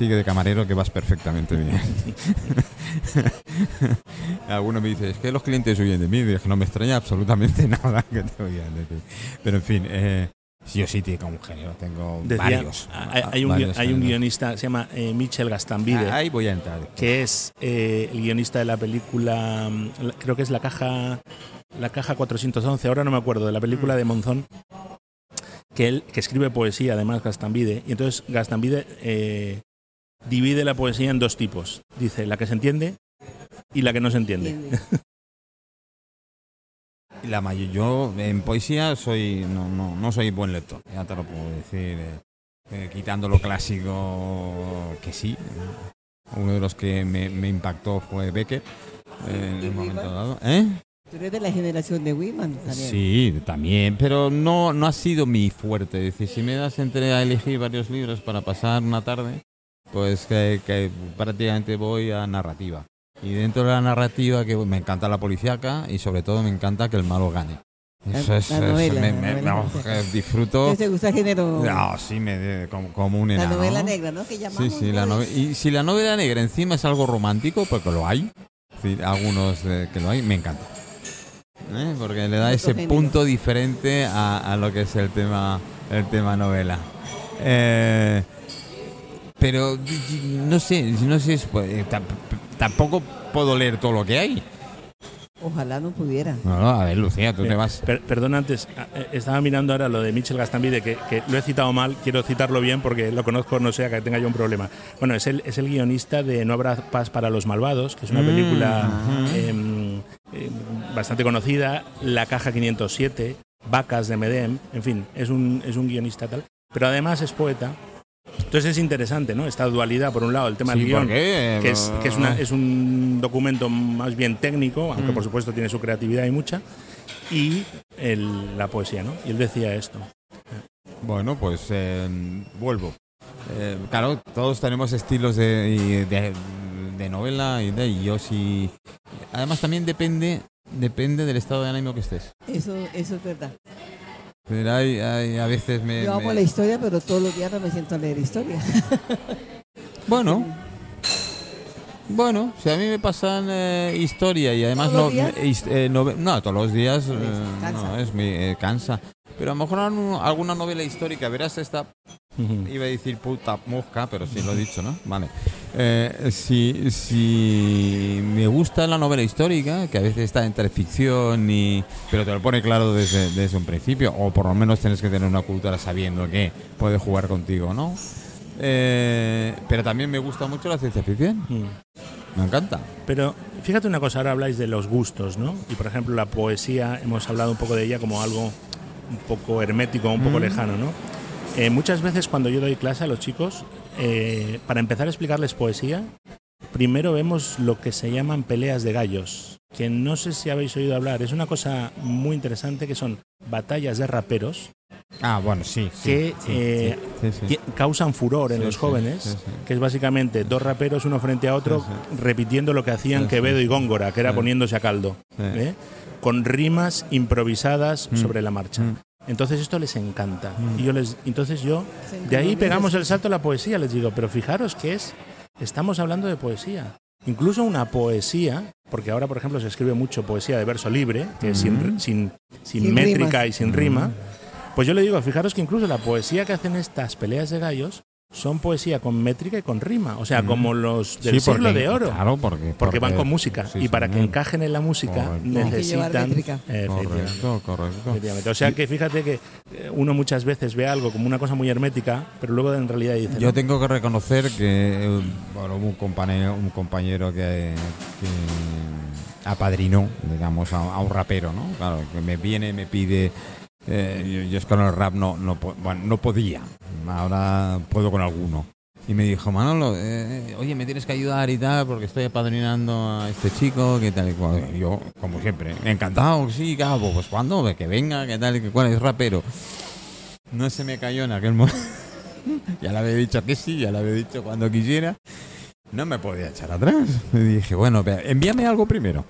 sigue de camarero que vas perfectamente bien. <laughs> Alguno me dice, es que los clientes huyen de mí. Dije, no me extraña absolutamente <laughs> nada que te huyan de ti. Pero en fin, eh, sí o sí tengo un genio, tengo Decía, varios. Hay, hay un, varios hay un géneros. guionista, se llama eh, Michel Gastambide, Ah, Ahí voy a entrar. que es eh, el guionista de la película, mm, creo que es la caja, la caja 411, ahora no me acuerdo, de la película de Monzón, que él que escribe poesía, además Gastambide, y entonces Gastambide eh, divide la poesía en dos tipos. Dice la que se entiende y la que no se entiende. <laughs> La mayor, yo en poesía soy no, no, no soy buen lector, ya te lo puedo decir. eh, eh, quitando lo clásico, que sí. Uno de los que me, me impactó fue Becker eh, en ¿Y un momento dado. ¿Eh? Tú eres de la generación de Wiman. Sí, también, pero no, no ha sido mi fuerte. Es decir, si me das entre a elegir varios libros para pasar una tarde, pues que, que prácticamente voy a narrativa. Y dentro de la narrativa que me encanta la policíaca y sobre todo me encanta que el malo gane. Eso La- es, la novela, la novela eh, disfruto. ¿Te gusta el género? No, sí, me, como, como un la enano. novela negra, ¿no? Que Sí, llamamos. sí, la ¿no? nove- y si la novela negra encima es algo romántico, porque lo hay, es decir, algunos eh, que lo hay, me encanta. ¿Eh? Porque le da ese género. punto diferente a, a lo que es el tema, el tema novela. Eh, pero no sé, no sé, es- pues, eh, tam- tampoco puedo leer todo lo que hay. Ojalá no pudiera. No, no, a ver, Lucía, tú te Eh, vas. per- perdón, antes, eh, estaba mirando ahora lo de Michel Gastambide, que, que lo he citado mal, quiero citarlo bien porque lo conozco, no sea que tenga yo un problema. Bueno, es el, es el guionista de No habrá paz para los malvados, que es una Mm, película em, em, bastante conocida, La Caja 507, Vacas de Medem, en fin, es un, es un guionista tal, pero además es poeta. Entonces es interesante, ¿no? Esta dualidad, por un lado, el tema del Sí, guion, porque, que es, que es, una- es un documento más bien técnico, aunque Mm. por supuesto tiene su creatividad y mucha, y el- la poesía, ¿no? Y él decía esto. Bueno, pues eh, vuelvo. Eh, claro, todos tenemos estilos de, y de, de novela y de y yo sí. Además también depende depende del estado de ánimo que estés. Eso, eso es verdad. Pero hay, hay- a veces me, Yo amo me- la historia, pero todos los días no me siento a leer historia. bueno. <laughs> Bueno, si a mí me pasan eh, historia y además ¿Todos no, eh, nove- no todos los días eh, cansa. no es muy eh, cansa. Pero a lo mejor alguna novela histórica, verás esta Iba a decir puta mosca, pero sí lo he dicho, ¿no? Vale. Eh, si, si me gusta la novela histórica, que a veces está entre ficción y... pero te lo pone claro desde, desde un principio, o por lo menos tienes que tener una cultura sabiendo que puede jugar contigo, ¿no? Eh, pero también me gusta mucho la ciencia ficción, Mm. me encanta. Pero fíjate una cosa, ahora habláis de los gustos, ¿no? Y por ejemplo la poesía, hemos hablado un poco de ella como algo un poco hermético, un poco Mm. lejano, ¿no? Eh, muchas veces cuando yo doy clase a los chicos, eh, para empezar a explicarles poesía, primero vemos lo que se llaman peleas de gallos, que no sé si habéis oído hablar, es una cosa muy interesante que son batallas de raperos Ah, bueno, sí. sí, que sí, eh, sí, sí, sí. que causan furor en Sí, los jóvenes, sí, sí. que es básicamente dos raperos uno frente a otro Sí, repitiendo lo que hacían Sí, sí, Quevedo y. Góngora, que era Sí. poniéndose a caldo, Sí. ¿eh? con rimas improvisadas Mm. sobre la marcha. Mm. Entonces esto les encanta. Mm. Y yo les, entonces yo, de ahí pegamos el salto a la poesía, les digo, pero fijaros que es, estamos hablando de poesía. Incluso una poesía, porque ahora por ejemplo se escribe mucho poesía de verso libre, que es sin, sin, sin Sin métrica rimas. y sin rima, pues yo le digo, fijaros que incluso la poesía que hacen estas peleas de gallos son poesía con métrica y con rima, o sea, Mm. como los del Sí, siglo porque- de oro. Claro, porque, Porque van con música sí, y para que encajen en la música Correcto. Necesitan. Correcto, correcto. O sea que fíjate que eh, uno muchas veces ve algo como una cosa muy hermética, pero luego en realidad dice. Yo "No, tengo que reconocer que eh, bueno, un compañero, un compañero que, que apadrinó, digamos, a, a un rapero, ¿no? Claro, que me viene, me pide. Eh, yo, yo es con el rap no, no, bueno, no podía. Ahora puedo con alguno. Y me dijo, Manolo, eh, oye, me tienes que ayudar y tal, porque estoy apadrinando a este chico, que tal y cual. Yo, como siempre, encantado, sí, cabo, pues cuando, que venga, que tal y que cual, es rapero. No se me cayó en aquel <laughs> momento. ya le había dicho que sí, ya le había dicho cuando quisiera. No me podía echar atrás. Y dije, bueno, envíame algo primero.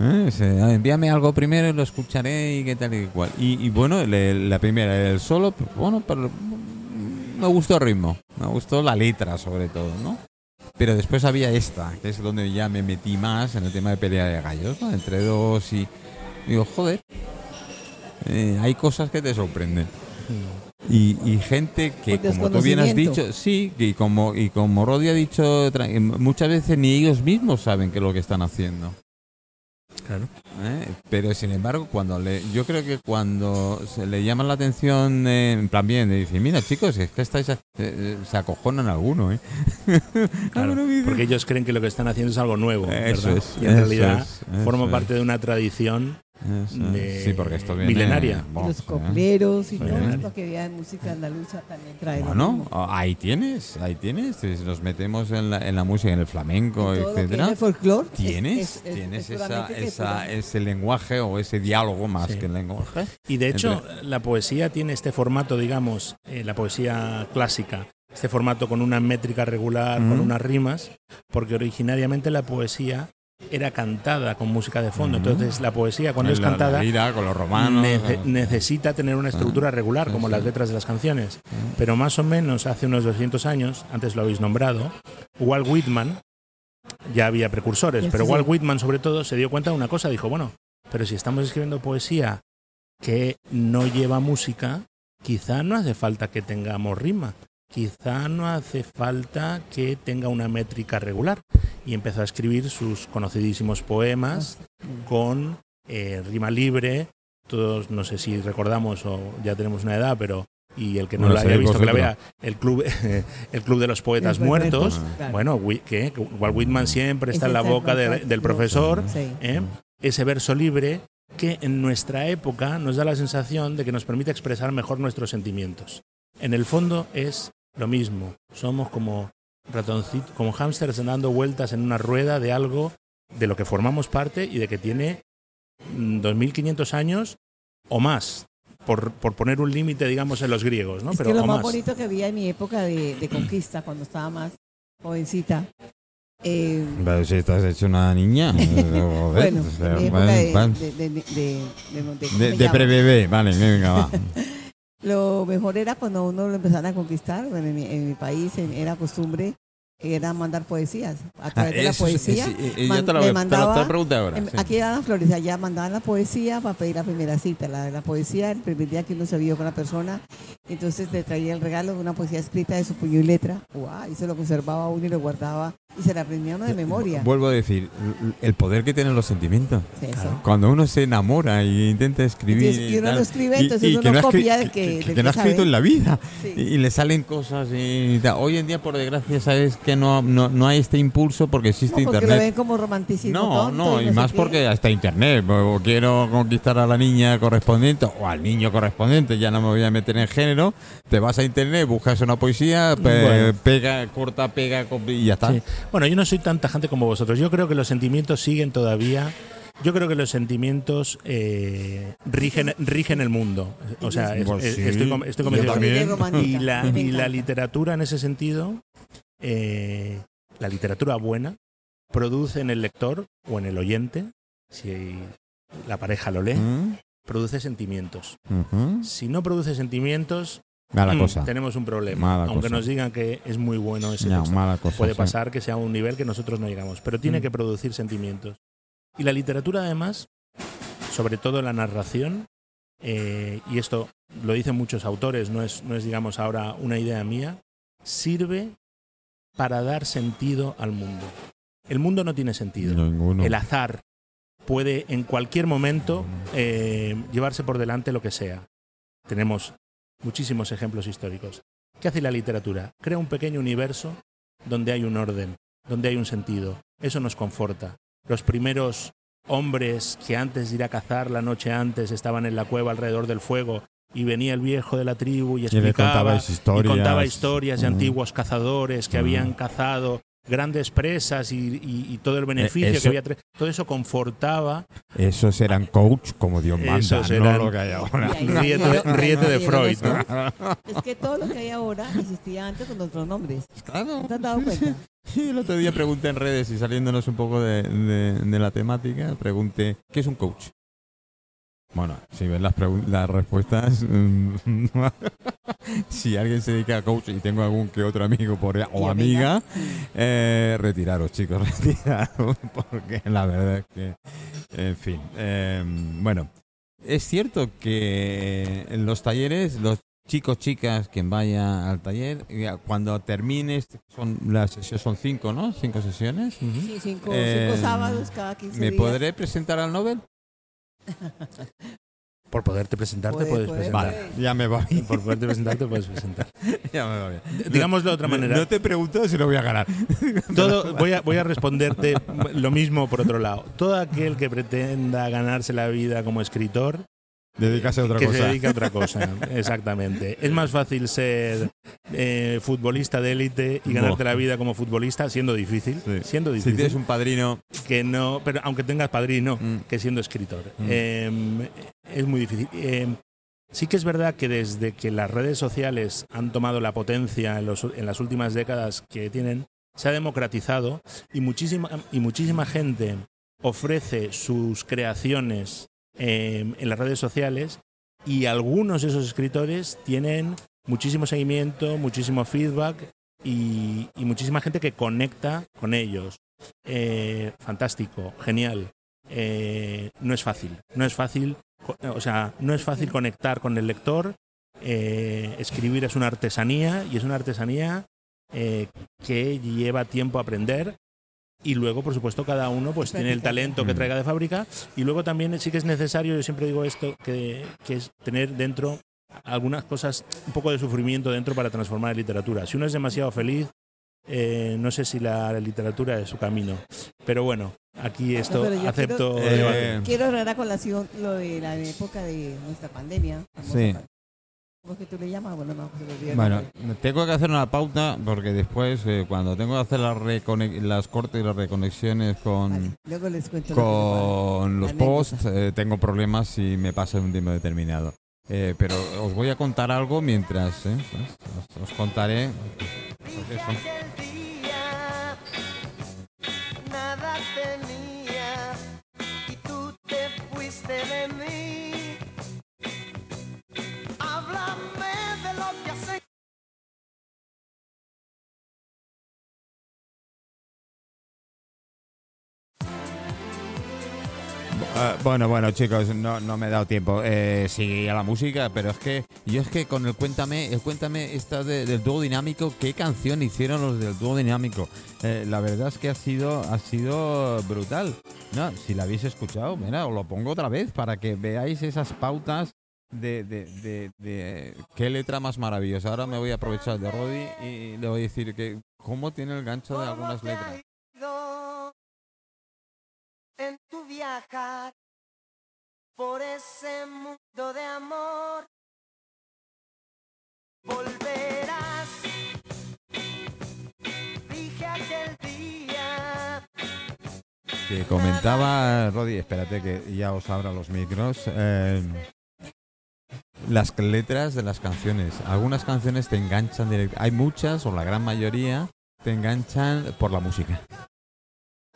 ¿Eh? Se- ah, Envíame algo primero y lo escucharé y qué tal y cual. Y, y bueno, le- la primera, el solo, pues, bueno, pero me gustó el ritmo, me gustó la letra sobre todo, ¿no? Pero después había esta, que es donde ya me metí más en el tema de pelea de gallos, ¿no? Entre dos y... Digo, joder, eh, hay cosas que te sorprenden. Y, y gente que, como tú bien has dicho, sí, y como, y como Rodi ha dicho, muchas veces ni ellos mismos saben qué es lo que están haciendo. Claro. ¿eh? Pero sin embargo, cuando le, yo creo que cuando se le llaman la atención, eh, en plan bien, le dicen, mira chicos, es que estáis, a- eh, se acojonan alguno, ¿eh? <laughs> Claro, porque ellos creen que lo que están haciendo es algo nuevo, es, y en realidad es, forma es. parte de una tradición sí, porque esto viene milenaria. los ¿eh? copleros y todo lo que había en música andaluza también trae Bueno, ah, ahí tienes, ahí tienes. Si Nos metemos en la, en la música, en el flamenco, Y todo lo que etcétera. el folclore es- Tienes, es- es- tienes es esa, esa, ese lenguaje o ese diálogo más Sí. que el lenguaje. Y de hecho, la poesía tiene este formato, digamos, eh, la poesía clásica, este formato con una métrica regular, con Mm. unas rimas, porque originariamente la poesía era cantada con música de fondo. Entonces, la poesía, cuando es la cantada, lira con los romanos. nece- ah, necesita tener una estructura regular, sí, como sí. las letras de las canciones. Pero más o menos hace unos 200 años, antes lo habéis nombrado, Walt Whitman, ya había precursores, Sí, pero sí, Walt. Whitman sobre todo se dio cuenta de una cosa, dijo, bueno, pero si estamos escribiendo poesía que no lleva música, quizá no hace falta que tengamos rima, quizá no hace falta que tenga una métrica regular. Y empezó a escribir sus conocidísimos poemas con eh, rima libre. Todos, no sé si recordamos o ya tenemos una edad, pero y el que no Bueno, lo haya visto, que la vea, el club, <laughs> el club de los poetas muertos. claro. Bueno, que Walt Whitman siempre está en la boca de- del profesor. Sí. ¿eh? Ese verso libre que en nuestra época nos da la sensación de que nos permite expresar mejor nuestros sentimientos. En el fondo es lo mismo. Somos como ratoncitos, como hámsters dando vueltas en una rueda de algo de lo que formamos parte y de que tiene mm, 2.500 años o más, por, por poner un límite, digamos, en los griegos, ¿no? Es Pero que lo más más. bonito que había en mi época de, de conquista, cuando estaba más jovencita, eh, Pero si estás hecho una niña. <laughs> bueno, de, de, de, de, vale, venga, va. <laughs> Lo mejor era cuando uno lo empezaban a conquistar, bueno, en mi, en mi país en- era costumbre, era mandar poesías. A través de la Ah, poesía, sí, man- yo te me te lo- te mandaba- ahora. sí. aquí las flores, allá mandaban la poesía para pedir la primera cita. La, la poesía, el primer día que uno se vio con la persona, entonces le traía el regalo de una poesía escrita de su puño y letra, ¡Guau! y se lo conservaba uno y lo guardaba y se la aprendía uno de memoria. Vuelvo a decir, el poder que tienen los sentimientos. Sí, eso. Cuando uno se enamora y intenta escribir. Entonces, y uno lo escribe, y- entonces y uno que no copia del que- que- que no ha escrito en la vida. Sí. Y, y le salen cosas y. Hoy en día, por desgracia, sabes que no, no, no hay este impulso porque existe No, porque lo internet. ven como romanticismo No, tonto no, y no sé más porque hasta internet. O quiero conquistar a la niña correspondiente o al niño correspondiente, ya no me voy a meter en género. Te vas a internet, buscas una poesía, pe- Bueno. pega, corta, pega y ya está. Sí. Bueno, yo no soy tan tajante como vosotros. Yo creo que los sentimientos siguen todavía. Yo creo que los sentimientos eh, rigen, rigen el mundo. O sea, es- Pues es- sí. estoy, estoy convencido. Y la, y la literatura en ese sentido, eh, la literatura buena, produce en el lector o en el oyente, si la pareja lo lee, ¿Mm? Produce sentimientos. Si no produce sentimientos, Mala mm, cosa. tenemos un problema. Mala Aunque cosa. nos digan que es muy bueno ese No, texto. mala cosa. Puede sí. pasar que sea un nivel que nosotros no llegamos, pero tiene Mm. que producir sentimientos. Y la literatura, además, sobre todo la narración, eh, y esto lo dicen muchos autores, no es, no es, digamos, ahora una idea mía, sirve para dar sentido al mundo. El mundo no tiene sentido. Ninguno. El azar puede en cualquier momento eh, llevarse por delante lo que sea. Tenemos muchísimos ejemplos históricos. ¿Qué hace la literatura? Crea un pequeño universo donde hay un orden, donde hay un sentido. Eso nos conforta. Los primeros hombres que antes de ir a cazar la noche antes estaban en la cueva alrededor del fuego y venía el viejo de la tribu y le explicaba contabais historias. y contaba historias de antiguos cazadores que habían cazado grandes presas y, y- y todo el beneficio que eso- había. tra- Todo eso confortaba. Esos eran coach como Dios manda, Esos no eran- lo que hay ahora. Ríete, ahí ríete de Freud. ¿no? Es que todo lo que hay ahora existía antes con otros nombres. Claro. ¿No te has dado cuenta? Sí, el otro día pregunté en redes y saliéndonos un poco de, de- de la temática, pregunté, ¿qué es un coach? Bueno, si ves las, las respuestas, <laughs> si alguien se dedica a coach y tengo algún que otro amigo por, o amiga, eh, retiraros, chicos, <laughs> retiraros, porque la verdad es que, en fin, eh, bueno, es cierto que en los talleres, los chicos, chicas, quien vaya al taller, ya cuando termines, son las sesiones son cinco, ¿no? Cinco sesiones. Sí, cinco, Eh, cinco sábados cada 15 ¿Me días. podré presentar al Nobel? <laughs> Por poderte presentarte Puede, puedes puede, presentar. Vale, ya me va bien. Por poderte presentarte puedes presentar. <laughs> ya me va bien. Digámoslo de otra manera. No te pregunto si lo voy a ganar. <laughs> Todo, voy, a, voy a responderte lo mismo por otro lado. Todo aquel que pretenda ganarse la vida como escritor, Dedícase a otra que cosa. se dedique a otra cosa. <laughs> Exactamente. Es más fácil ser eh, futbolista de élite y ganarte la vida como futbolista siendo difícil, Sí. siendo Si difícil, tienes un padrino. que no, pero aunque tengas padrino, Mm. que siendo escritor. Mm. Eh, es muy difícil. Eh, sí que es verdad que desde que las redes sociales han tomado la potencia en, los- en las últimas décadas que tienen, se ha democratizado y muchísima, y muchísima gente ofrece sus creaciones eh, en las redes sociales y algunos de esos escritores tienen muchísimo seguimiento, muchísimo feedback y, muchísima gente que conecta con ellos. Eh, fantástico, genial. Eh, no es fácil, no es fácil, o sea, no es fácil conectar con el lector. Eh, escribir es una artesanía y es una artesanía que lleva tiempo aprender. Y luego, por supuesto, cada uno pues tiene el talento que Mm. traiga de fábrica. Y luego también sí que es necesario, yo siempre digo esto, que, que es tener dentro algunas cosas, un poco de sufrimiento dentro para transformar en literatura. Si uno es demasiado feliz, eh, no sé si la literatura es su camino. Pero bueno, aquí esto pero yo acepto quiero-. Eh, Quiero traer a colación lo de la época de nuestra pandemia. Sí. Pa- ¿Cómo es que tú le llamas? Bueno, no, tengo que hacer una pauta porque después, eh, cuando tengo que hacer las, las cortes y las reconexiones con, Vale, luego les cuento. lo que con los posts, eh, tengo problemas si me pasa un tiempo determinado. Eh, pero os voy a contar algo mientras, ¿eh? Os, os contaré. pues eso. Ah, bueno, bueno, chicos, no, no me he dado tiempo. Eh, sí, a la música, pero es que yo es que con el Cuéntame, el Cuéntame está de- del dúo dinámico, ¿qué canción hicieron los del dúo dinámico? Eh, la verdad es que ha sido, ha sido brutal. No, si la habéis escuchado, mira, os lo pongo otra vez para que veáis esas pautas de, qué letra más maravillosa. Ahora me voy a aprovechar de Roddy y le voy a decir que cómo tiene el gancho de algunas ¿Cómo te ha letras. Viajar por ese mundo de amor, volverás. Dije aquel día. que comentaba Roddy, espérate que ya os abra los micros. eh, las letras de las canciones. Algunas canciones te enganchan directamente. Hay muchas, o la gran mayoría, te enganchan por la música.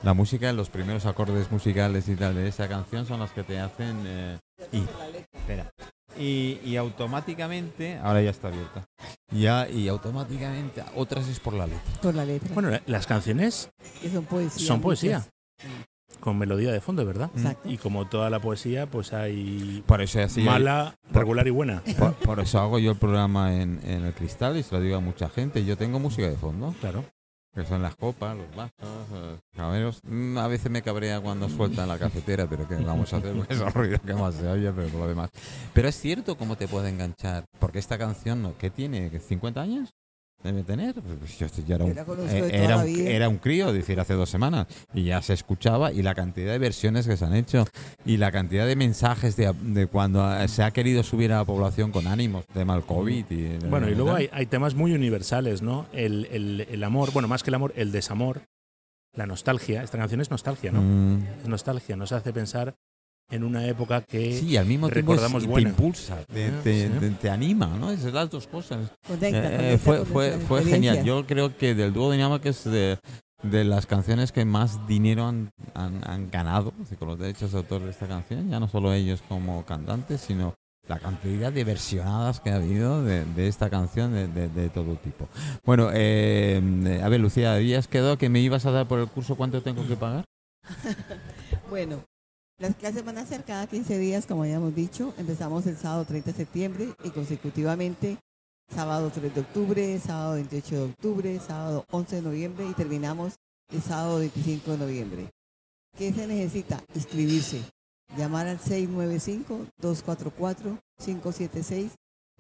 La música, los primeros acordes musicales y tal de esa canción son las que te hacen eh, ir. Espera. Y, y automáticamente, ahora ya está abierta. Ya, y automáticamente otras es por la letra. Por la letra. Bueno, la- las canciones que son poesía. son poesía, muchas. con melodía de fondo, ¿verdad? Exacto. Y como toda la poesía, pues hay Por eso así mala, regular y buena. <laughs> Por, por eso hago yo el programa en, en el cristal y se lo digo a mucha gente. Yo tengo música de fondo, Claro. Que son las copas, los vasos, los camareros. Mm, A veces me cabrea cuando sueltan la cafetera, pero que vamos a hacer <laughs> esos ruidos que más se oye, pero por lo demás. Pero es cierto cómo te puede enganchar, porque esta canción. ¿qué tiene? ¿50 años? Debe tener. Pues yo ya era Yo un, eh, era, un, era un crío, decir, hace dos semanas. Y ya se escuchaba y la cantidad de versiones que se han hecho y la cantidad de mensajes de, de cuando eh, se ha querido subir a la población con ánimos, tema del COVID. Y, Bueno, y luego hay, hay temas muy universales, ¿no? El, el- el amor, bueno, más que el amor, el desamor, la nostalgia. Esta canción es nostalgia, ¿no? Mm, Es nostalgia, nos hace pensar en una época que sí, al mismo tiempo es- recordamos te buena. impulsa, te, Ah, te- sí. te- te anima, ¿no? Esas las dos cosas. Conecta, Eh, conecta fue fue, fue genial. Yo creo que del dúo dinámico es de, de las canciones que más dinero han, han, han ganado con los derechos de autor de esta canción, ya no solo ellos como cantantes, sino la cantidad de versionadas que ha habido de, de esta canción de, de- de todo tipo. Bueno, eh, a ver, Lucía, habías quedado que me ibas a dar por el curso cuánto tengo que pagar. <laughs> Bueno, las clases van a ser cada 15 días, como habíamos dicho. Empezamos el sábado 30 de septiembre y consecutivamente sábado 3 de octubre, sábado 28 de octubre, sábado 11 de noviembre y terminamos el sábado 25 de noviembre. ¿Qué se necesita? Inscribirse. Llamar al 695-244-576.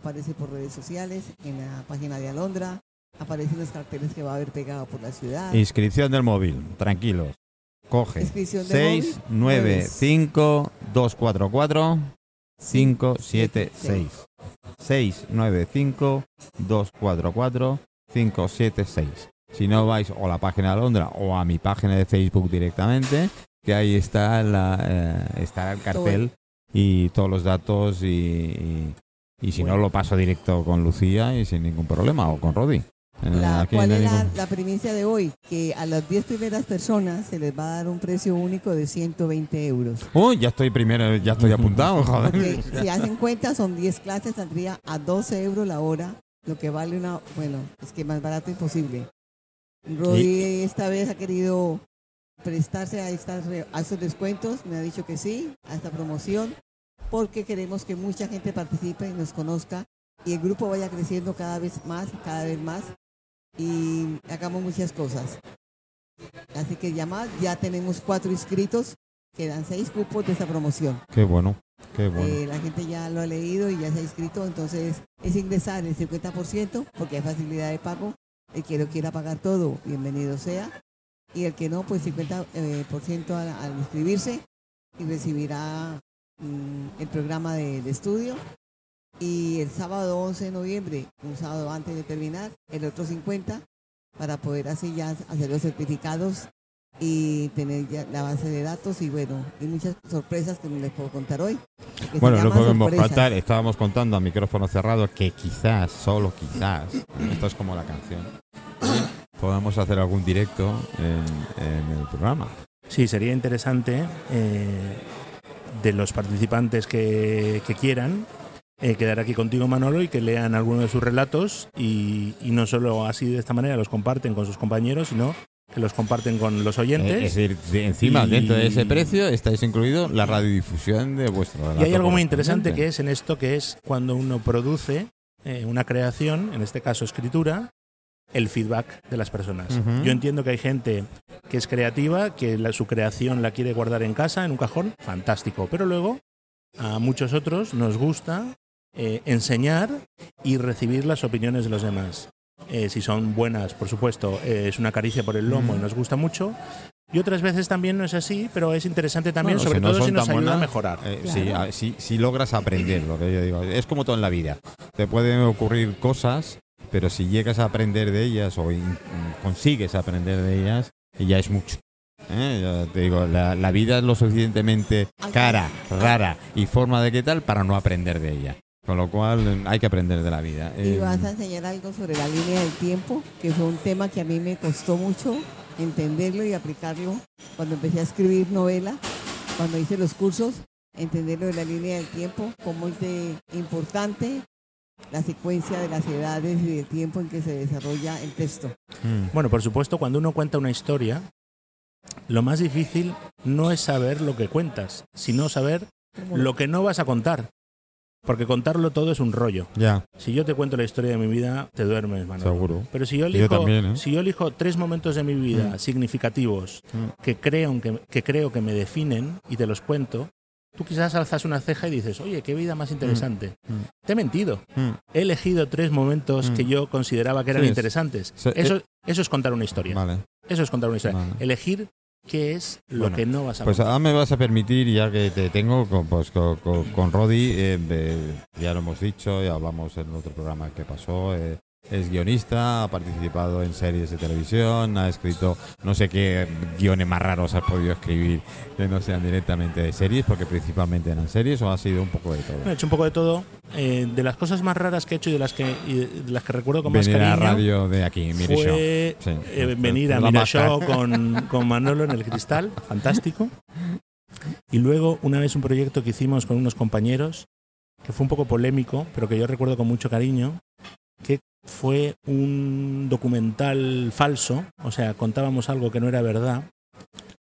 Aparece por redes sociales, en la página de Alondra. Aparecen los carteles que va a haber pegado por la ciudad. Inscripción del móvil, tranquilos. Coge Inscripción del móvil, 695 244 576. 695 244 576. Si no vais o a la página de Londra o a mi página de Facebook directamente, que ahí está la, eh, está el cartel y todos los datos y, y, y si no lo paso directo con Lucía y sin ningún problema o con Rodi. La, ¿Cuál hay es la, la primicia de hoy? Que a las 10 primeras personas se les va a dar un precio único de 120 euros. Uy, ya estoy primero, ya estoy apuntado, <laughs> joder. Si hacen cuenta, son 10 clases, saldría a 12 euros la hora, lo que vale una. Bueno, es que más barato imposible. Rodi esta vez ha querido prestarse a, estas, a estos descuentos, me ha dicho que sí, a esta promoción, porque queremos que mucha gente participe y nos conozca y el grupo vaya creciendo cada vez más, cada vez más y hagamos muchas cosas. Así que llamad, ya tenemos cuatro inscritos, quedan seis cupos de esta promoción. Qué bueno, qué bueno. Eh, la gente ya lo ha leído y ya se ha inscrito, entonces es ingresar el 50% porque hay facilidad de pago. El que lo quiera pagar todo, bienvenido sea. Y el que no, pues 50% eh, por ciento al, al inscribirse y recibirá mm, el programa de, de estudio. Y el sábado 11 de noviembre, un sábado antes de terminar, el otro 50 para poder así ya hacer los certificados y tener ya la base de datos y bueno, y muchas sorpresas que no les puedo contar hoy. Bueno, no podemos sorpresas. faltar, estábamos contando a micrófono cerrado que quizás, solo quizás, esto es como la canción, podamos hacer algún directo en, en el programa. Sí, sería interesante eh, de los participantes que, que quieran eh, quedar aquí contigo, Manolo, y que lean alguno de sus relatos y, y no solo así de esta manera los comparten con sus compañeros, sino que los comparten con los oyentes. Eh, es decir, de- encima, Y- dentro de ese precio, estáis incluido la radiodifusión de vuestro Y hay relato algo muy interesante que es en esto, que es cuando uno produce eh, una creación, en este caso escritura, el feedback de las personas. Yo entiendo que hay gente que es creativa, que la- su creación la quiere guardar en casa, en un cajón, fantástico. Pero luego a muchos otros nos gusta eh, enseñar y recibir las opiniones de los demás. Eh, si son buenas, por supuesto, eh, es una caricia por el lomo y nos gusta mucho. Y otras veces también no es así, pero es interesante también, Bueno, sobre si no todo si nos ayuda a mejorar. Eh, Claro. sí, a- si, si logras aprender, lo que yo digo. Es como todo en la vida. Te pueden ocurrir cosas, pero si llegas a aprender de ellas o in- consigues aprender de ellas, ya es mucho. ¿eh? Ya te digo, la, la vida es lo suficientemente cara, rara y forma de qué tal para no aprender de ella. Con lo cual eh, hay que aprender de la vida. Y Eh, vas a enseñar algo sobre la línea del tiempo, que fue un tema que a mí me costó mucho entenderlo y aplicarlo cuando empecé a escribir novela, cuando hice los cursos, entenderlo de la línea del tiempo, cómo es de importante la secuencia de las edades y del tiempo en que se desarrolla el texto. mm, Bueno, por supuesto, cuando uno cuenta una historia, lo más difícil no es saber lo que cuentas, sino saber lo que no vas a contar. Porque contarlo todo es un rollo. ya, Si yo te cuento la historia de mi vida, te duermes, mano. seguro. Pero si yo Yo elijo, también, ¿eh? si yo elijo tres momentos de mi vida Mm. significativos Mm. que creo que, que creo que me definen y te los cuento, tú quizás alzas una ceja y dices, oye, qué vida más interesante. Mm. Te he mentido. Mm. He elegido tres momentos que yo consideraba que eran Sí, interesantes. Eso, eso es contar una historia. Vale. Eso es contar una historia. Vale. Elegir qué es lo Bueno, que no vas a Pues ahora me vas a permitir, ya que te tengo con, pues, con, con- eh, eh, ya lo hemos dicho, ya hablamos en otro programa que pasó, eh, es guionista, ha participado en series de televisión, ha escrito no sé qué guiones más raros has podido escribir que no sean directamente de series, porque principalmente eran series o ha sido un poco de todo. He hecho un poco de todo. Eh, de las cosas más raras que he hecho y de las que, y de las que recuerdo con más Venir a cariño radio de aquí, Mire Show. fue Sí. eh, venir a máscara. Show con, con Manolo en el cristal, fantástico. Y luego, una vez un proyecto que hicimos con unos compañeros, que fue un poco polémico, pero que yo recuerdo con mucho cariño, que fue un documental falso, o sea, contábamos algo que no era verdad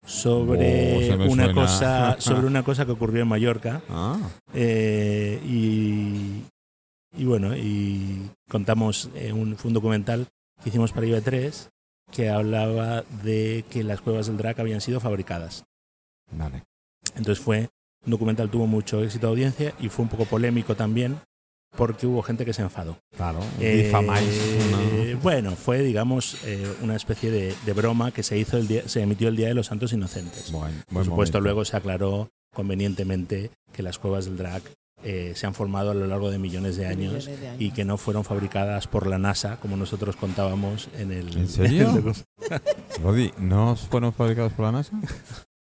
sobre Oh, una suena. cosa <laughs> sobre una cosa que ocurrió en Mallorca Ah, eh, y, y bueno, y contamos, eh, un, fue un documental que hicimos para IB3 que hablaba de que las cuevas del Drac habían sido fabricadas. vale. Entonces fue, un documental tuvo mucho éxito de audiencia y fue un poco polémico también porque hubo gente que se enfadó. Claro, Eh, difamáis. Bueno, fue, digamos, eh, una especie de, de broma que se hizo el día, se emitió el Día de los Santos Inocentes. ¿no? Buen- Por buen supuesto, momento. luego se aclaró convenientemente que las cuevas del Drac eh, se han formado a lo largo de millones de años millones de años. y que no fueron fabricadas por la NASA, como nosotros contábamos en el. ¿En serio? <laughs> en el- Rodi, ¿no fueron fabricados por la NASA?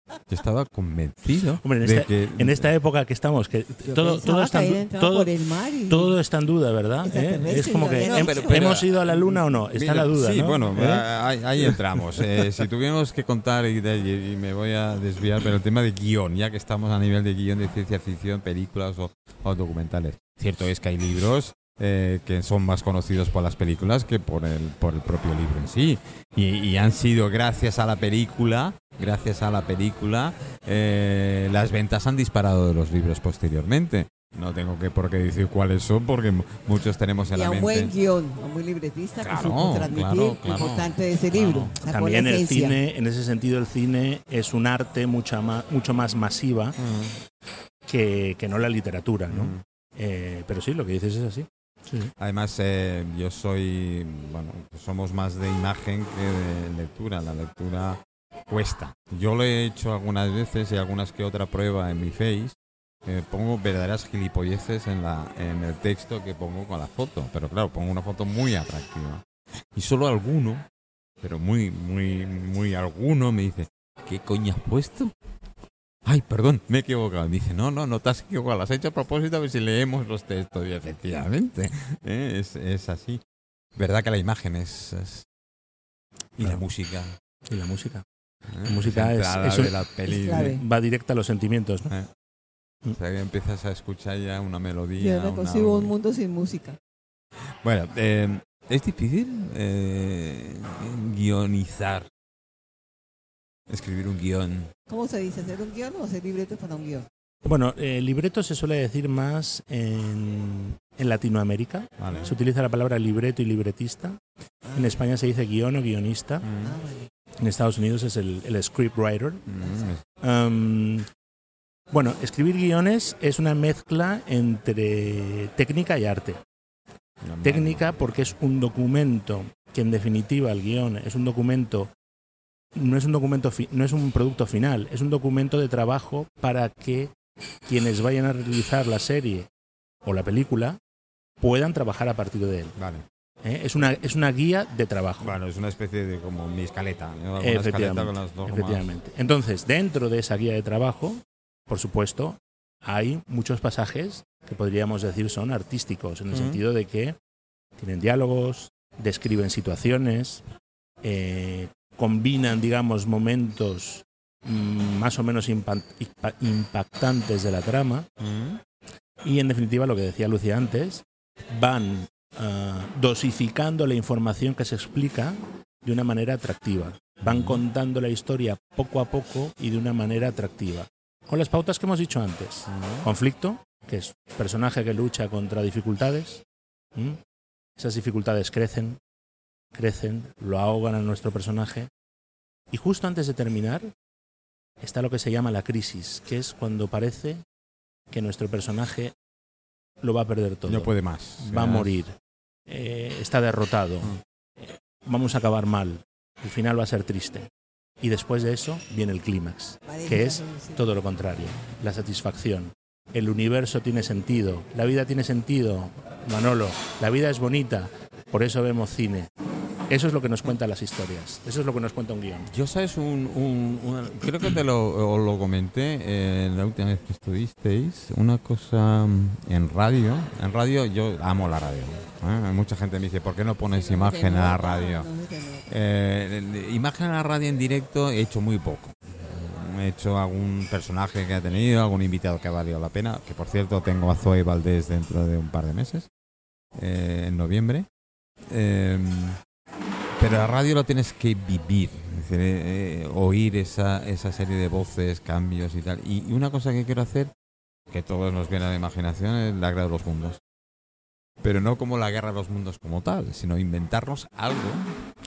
Yo estaba convencido Hombre, en de esta, que en esta época que estamos, que todo, todo, está, que en todo, por el mar y- todo está en duda, ¿verdad? ¿Eh? Es como que no, hem- pero- pero- hemos ido a la luna o no. Está Mira, la duda. Sí, ¿no? bueno, ¿Eh? ahí, ahí entramos. Eh, si tuviéramos que contar, y, de- y me voy a desviar, pero el tema de guion, ya que estamos a nivel de guion de ciencia ficción, películas o, o documentales. Cierto es que hay libros eh, que son más conocidos por las películas que por el, por el propio libro en sí. Y, y han sido gracias a la película, gracias a la película, eh, las ventas han disparado de los libros posteriormente. No tengo que por qué decir cuáles son, porque mu- muchos tenemos en y la a un mente. buen guion, un buen libretista Claro, que supo transmitir claro, claro. importante de ese libro. También el esencia. cine, en ese sentido, el cine es un arte mucha ma- mucho más masiva Mm, que, que no la literatura, ¿no? mm. Eh, pero sí, lo que dices es así. Además, eh, yo soy, bueno, somos más de imagen que de lectura. La lectura cuesta. Yo lo he hecho algunas veces y algunas que otra prueba en mi face. eh, pongo verdaderas gilipolleces en, la, en el texto que pongo con la foto. Pero claro, pongo una foto muy atractiva. Y solo alguno, pero muy, muy, muy alguno me dice, ¿qué coño has puesto? Ay, perdón, me he equivocado. Me dice, no, no, no te has equivocado. Las has hecho a propósito a ver si leemos los textos. Y efectivamente, <laughs> ¿eh? es, es así. ¿Verdad que la imagen es... es- Y la Claro. música. Y la música. ¿eh? La música es- entrada es un- de la peli. Va directa a los sentimientos, ¿no? ¿eh? O sea, que empiezas a escuchar ya una melodía. Yo no una- concibo un mundo sin música. Bueno, eh, es difícil eh, guionizar. Escribir un guion. ¿Cómo se dice? ¿Hacer un guion o hacer libretos para un guion? Bueno, eh, libreto se suele decir más en, en Latinoamérica. Vale. Se utiliza la palabra libreto y libretista. En España se dice guion o guionista. Mm, Ah, vale. En Estados Unidos es el, el scriptwriter. mm, bueno, escribir guiones es una mezcla entre técnica y arte. Técnica porque es un documento que en definitiva el guion es un documento no es un documento no es un producto final, es un documento de trabajo para que quienes vayan a realizar la serie o la película puedan trabajar a partir de él. Vale. ¿eh? Es una es una guía de trabajo. Bueno, es una especie de como mi escaleta. con las efectivamente. Entonces, dentro de esa guía de trabajo, por supuesto, hay muchos pasajes que podríamos decir son artísticos, en el sentido de que tienen diálogos, describen situaciones, eh, combinan, digamos, momentos mm, más o menos impa- impa- impactantes de la trama Mm, y, en definitiva, lo que decía Lucia antes, van ah, dosificando la información que se explica de una manera atractiva. Van contando la historia poco a poco y de una manera atractiva. Con las pautas que hemos dicho antes. mm. Conflicto, que es personaje que lucha contra dificultades. Esas dificultades crecen, crecen, lo ahogan a nuestro personaje. Y justo antes de terminar está lo que se llama la crisis, que es cuando parece que nuestro personaje lo va a perder todo. No puede más. va a morir. Eh, está derrotado. Mm. Eh, vamos a acabar mal. El final va a ser triste. Y después de eso viene el clímax, que es todo lo contrario, la satisfacción. El universo tiene sentido, la vida tiene sentido, Manolo, la vida es bonita, por eso vemos cine. Eso es lo que nos cuentan las historias, eso es lo que nos cuenta un guion. Yo sabes, un, un- una- creo que te lo, os lo comenté eh, la última vez que estuvisteis, una cosa mm, en radio. En radio yo amo la radio. ¿eh? Mucha gente me dice, ¿por qué no pones imagen a la radio? Eh, imagen a la radio en directo he hecho muy poco. He hecho algún personaje que ha tenido, algún invitado que ha valido la pena, que por cierto tengo a Zoe Valdés dentro de un par de meses, eh, en noviembre. Eh, pero la radio lo tienes que vivir, eh, eh, oír esa, esa serie de voces, cambios y tal. Y, y una cosa que quiero hacer, que todos nos viene a la imaginación, es la guerra de los mundos. Pero no como la guerra de los mundos como tal, sino inventarnos algo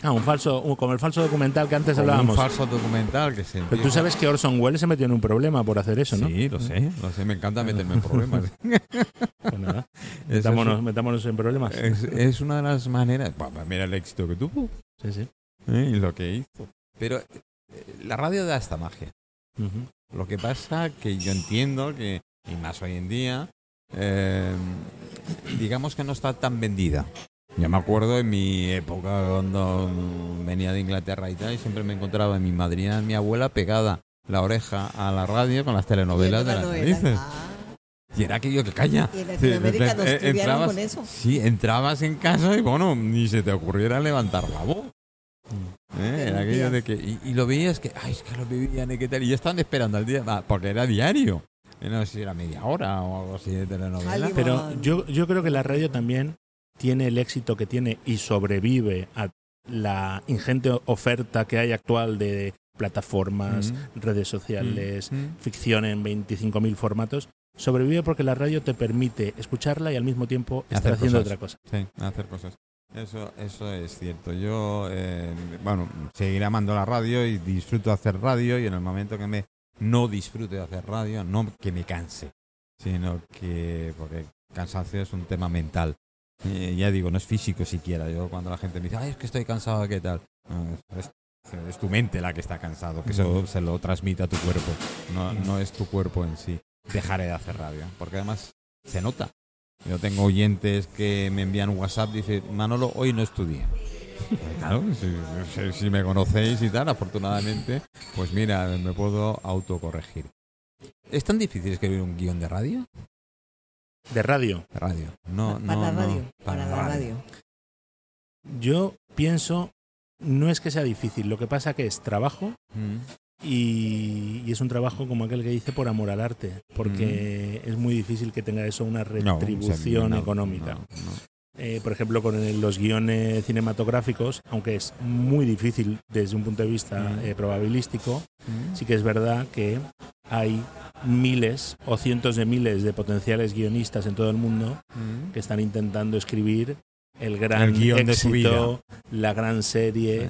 Ah, un falso, como el falso documental que antes como un hablábamos. falso documental que se Pero tú sabes que Orson Welles se metió en un problema por hacer eso, ¿no? Sí, lo sé, lo sé, me encanta meterme en problemas. <laughs> Pues nada, <laughs> metámonos, metámonos en problemas. es, es una de las maneras. Bueno, mira el éxito que tuvo Sí, sí. ¿eh? y lo que hizo. Pero eh, la radio da esta magia. Lo que pasa que yo entiendo que, y más hoy en día, eh, digamos que no está tan vendida. Yo me acuerdo en mi época cuando venía de Inglaterra y tal, y siempre me encontraba en mi madrina, mi abuela pegada la oreja a la radio con las telenovelas de las narices. Ah, Y era aquello que calla. y en Sí, Latinoamérica nos eh, entrabas- con eso. Sí, entrabas en casa y bueno, ni se te ocurriera levantar la voz. ¿Eh? Era aquello de que. Y, y lo veías que. Ay, es que lo vivían y qué tal. Y ya estaban esperando al día. Porque era diario. Eh, No sé si era media hora o algo así de telenovela. Pero yo, yo creo que la radio también tiene el éxito que tiene y sobrevive a la ingente oferta que hay actual de plataformas, Mm. redes sociales, Mm. ficción en 25.000 formatos. Sobrevive porque la radio te permite escucharla y al mismo tiempo estar haciendo cosas. otra cosa. Sí, hacer cosas. Eso, eso es cierto. Yo, eh, bueno, seguiré amando la radio y disfruto de hacer radio y en el momento que me no disfrute de hacer radio, no que me canse, sino que, porque cansancio es un tema mental. Eh, ya digo, no es físico siquiera. Yo cuando la gente me dice, ay, es que estoy cansado, ¿qué tal? No, es, es tu mente la que está cansado, que eso se lo transmite a tu cuerpo, no, no es tu cuerpo en sí. Dejaré de hacer radio, porque además se nota. Yo tengo oyentes que me envían un WhatsApp, dice, Manolo, hoy no estudié. Claro, si, si- si me conocéis y tal, afortunadamente, pues mira, me puedo autocorregir. ¿Es tan difícil escribir un guion de radio? De radio. De radio. No, para no, la no, radio. para, la radio. Yo pienso, no es que sea difícil, lo que pasa que es trabajo Mm, y, y es un trabajo como aquel que dice por amor al arte, porque es muy difícil que tenga eso una Mm. no, retribución o sea, no, económica. Eh, por ejemplo, con los guiones cinematográficos, aunque es muy difícil desde un punto de vista Mm. eh, probabilístico, Mm. sí que es verdad que hay miles o cientos de miles de potenciales guionistas en todo el mundo Mm. que están intentando escribir el gran El guion de su éxito, la gran serie. Eh,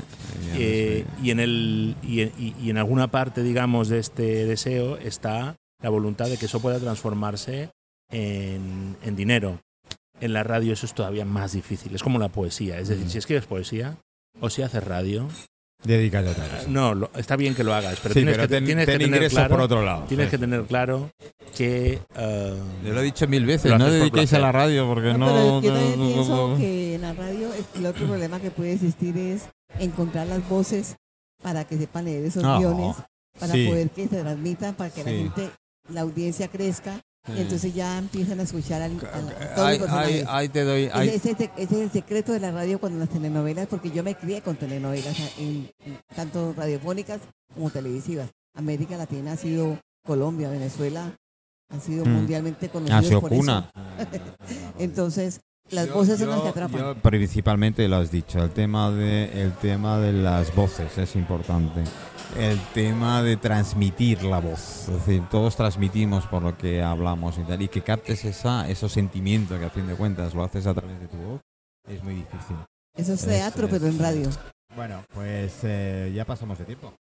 eh, y, en el, y, en- y- y en alguna parte, digamos, de este deseo está la voluntad de que eso pueda transformarse en, en dinero. En la radio eso es todavía más difícil. Es como la poesía. Es decir, Mm. si escribes poesía o si haces radio, Dedícate a otra cosa. no, lo- está bien que lo hagas, pero Sí, tienes, pero que, ten, tienes que ten tener ingresos claro, por otro lado. tienes Sí. que tener claro que eh, Yo lo he dicho mil veces, no dediquéis a la radio porque No, no... pero yo también no- no- pienso no- que en la radio el otro problema que puede existir es encontrar las voces para que sepan leer esos No, guiones, para sí. poder que se transmitan, para que la gente, la audiencia crezca. Y entonces ya empiezan a escuchar al, te doy... Ese, ese- ese es el secreto de la radio cuando las telenovelas, porque yo me crié con telenovelas, en- en tanto radiofónicas como televisivas. América Latina ha sido Colombia, Venezuela, han sido Mm. mundialmente Ha conocidos sido por cuna. eso. <laughs> Entonces, las Yo- voces son las que atrapan. yo principalmente lo has dicho, el tema de el tema de las voces es importante. El tema de transmitir la voz, es decir, todos transmitimos por lo que hablamos y tal, y que captes esa, esos sentimientos que a fin de cuentas lo haces a través de tu voz, es muy difícil. Eso es teatro, es- pero en radio. Bueno, pues eh, ya pasamos de tiempo.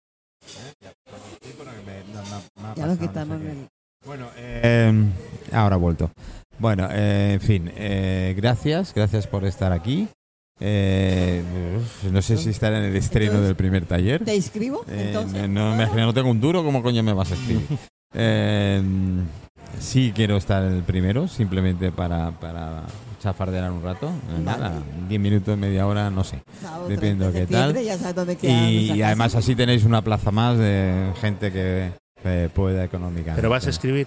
¿Eh? Ya pasamos de tiempo, no, que me- no, no, me ha Ya pasado, nos no sé quitamos el... Bueno, eh, ahora ha vuelto. Bueno, eh, en fin, eh, gracias, gracias por estar aquí. Eh, uf, no sé si estar en el estreno Entonces, del primer taller. ¿Te inscribo? Eh, Entonces. no, me- no tengo un duro, ¿cómo coño me vas a escribir? <laughs> Eh, Sí quiero estar el primero, simplemente para, para chafardear un rato. Eh, Nada, 10 minutos, media hora, no sé. Dependiendo 30 de qué tal. septiembre, Ya sabes dónde queda Y nuestra además así tenéis una plaza más de gente que eh, pueda económicamente. Pero vas a escribir.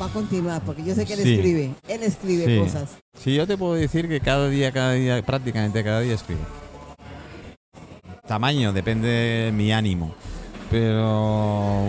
Va a continuar, porque yo sé que él Sí. escribe. Él escribe Sí. cosas. Sí, yo te puedo decir que cada día, cada día, prácticamente cada día escribo. Tamaño, depende de mi ánimo. Pero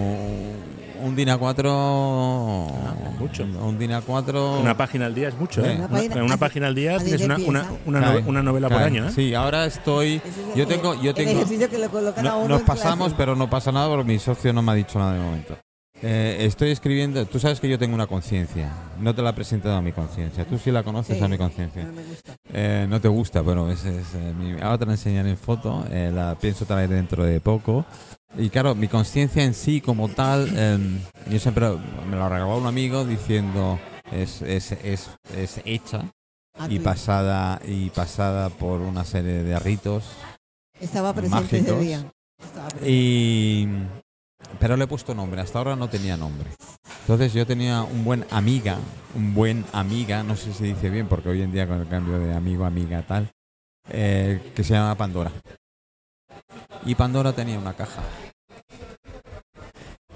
un DIN A4... mucho. Un DIN A4... Una página al día es mucho, ¿eh? Una Una, página- una así- página al día tienes una, una, una, Cae, nove- una novela por año, ¿eh? Sí, ahora estoy... Es Yo tengo... Yo el tengo ejercicio que le colocan a no- uno nos pasamos, clase. pero no pasa nada porque mi socio no me ha dicho nada de momento. Eh, estoy escribiendo... Tú sabes que yo tengo una conciencia. No te la he presentado a mi conciencia. Tú sí la conoces Sí, a mi conciencia. no me gusta. Eh, no te gusta, bueno, ese es eh, mi- ahora te la enseñaré en foto, eh, la pienso traer dentro de poco. Y claro, mi conciencia en sí como tal, em, yo siempre me la regaló un amigo diciendo es, es, es, es hecha Ah, y pasada y pasada por una serie de ritos Estaba presente ese mágicos. día. Estaba presente. y pero le he puesto nombre, hasta ahora no tenía nombre. Entonces yo tenía un buen amiga, un buen amiga, no sé si dice bien porque hoy en día con el cambio de amigo, amiga, tal, eh, que se llama Pandora. Y Pandora tenía una caja.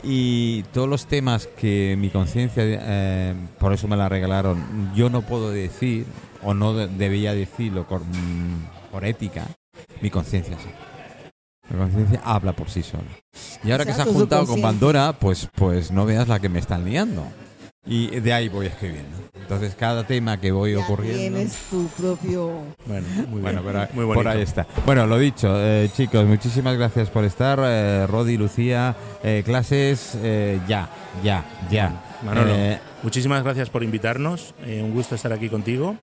Y todos los temas que mi conciencia, eh, por eso me la regalaron, yo no puedo decir, o no de- debía decirlo por, por ética, mi conciencia sí. Mi conciencia habla por sí sola. Y ahora que se ha juntado con. Pandora, pues, pues no veas la que me están liando. Y de ahí voy escribiendo. Entonces cada tema que voy Ya ocurriendo... tienes tu propio... Bueno, muy Bueno, bien. pero muy por ahí está. Bueno, lo dicho, eh, chicos, muchísimas gracias por estar. Eh, Rodi, Lucía, eh, clases eh, ya, ya, ya. Manolo, Eh, muchísimas gracias por invitarnos. eh, un gusto estar aquí contigo.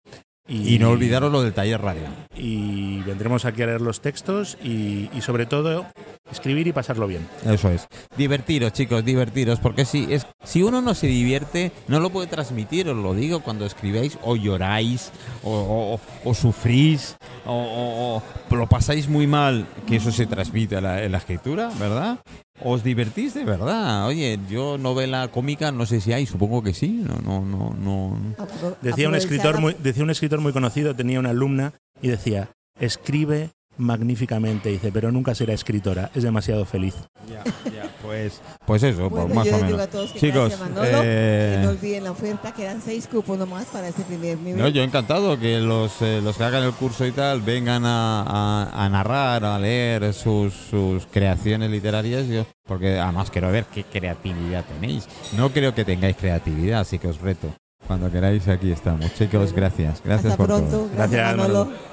Y no olvidaros lo del taller radio. Y vendremos aquí a leer los textos y, y sobre todo escribir y pasarlo bien. Eso es. Divertiros, chicos, divertiros, porque si es si uno no se divierte, no lo puede transmitir, os lo digo, cuando escribéis o lloráis o, o- o- sufrís o, o- o lo pasáis muy mal, que eso se transmite en la, en la escritura, ¿verdad? Os divertís de verdad. Oye, yo novela cómica no sé si hay, supongo que sí. No, no, no, no. Decía un escritor muy, decía un escritor muy conocido, tenía una alumna y decía, escribe magníficamente, dice, pero nunca será escritora, es demasiado feliz. Ya, ya, pues, pues eso, Bueno, pues más yo o les digo menos. a todos que Chicos, Manolo, eh, que no olviden la oferta, quedan seis cupos nomás para este primer nivel. No, yo encantado que los, eh, los que hagan el curso y tal vengan a, a- a narrar, a leer sus, sus creaciones literarias, yo, porque además quiero ver qué creatividad tenéis. No creo que tengáis creatividad, así que os reto. Cuando queráis, aquí estamos. Chicos, gracias. Gracias Hasta por pronto. todo. Gracias, Gracias, Manolo. Manolo.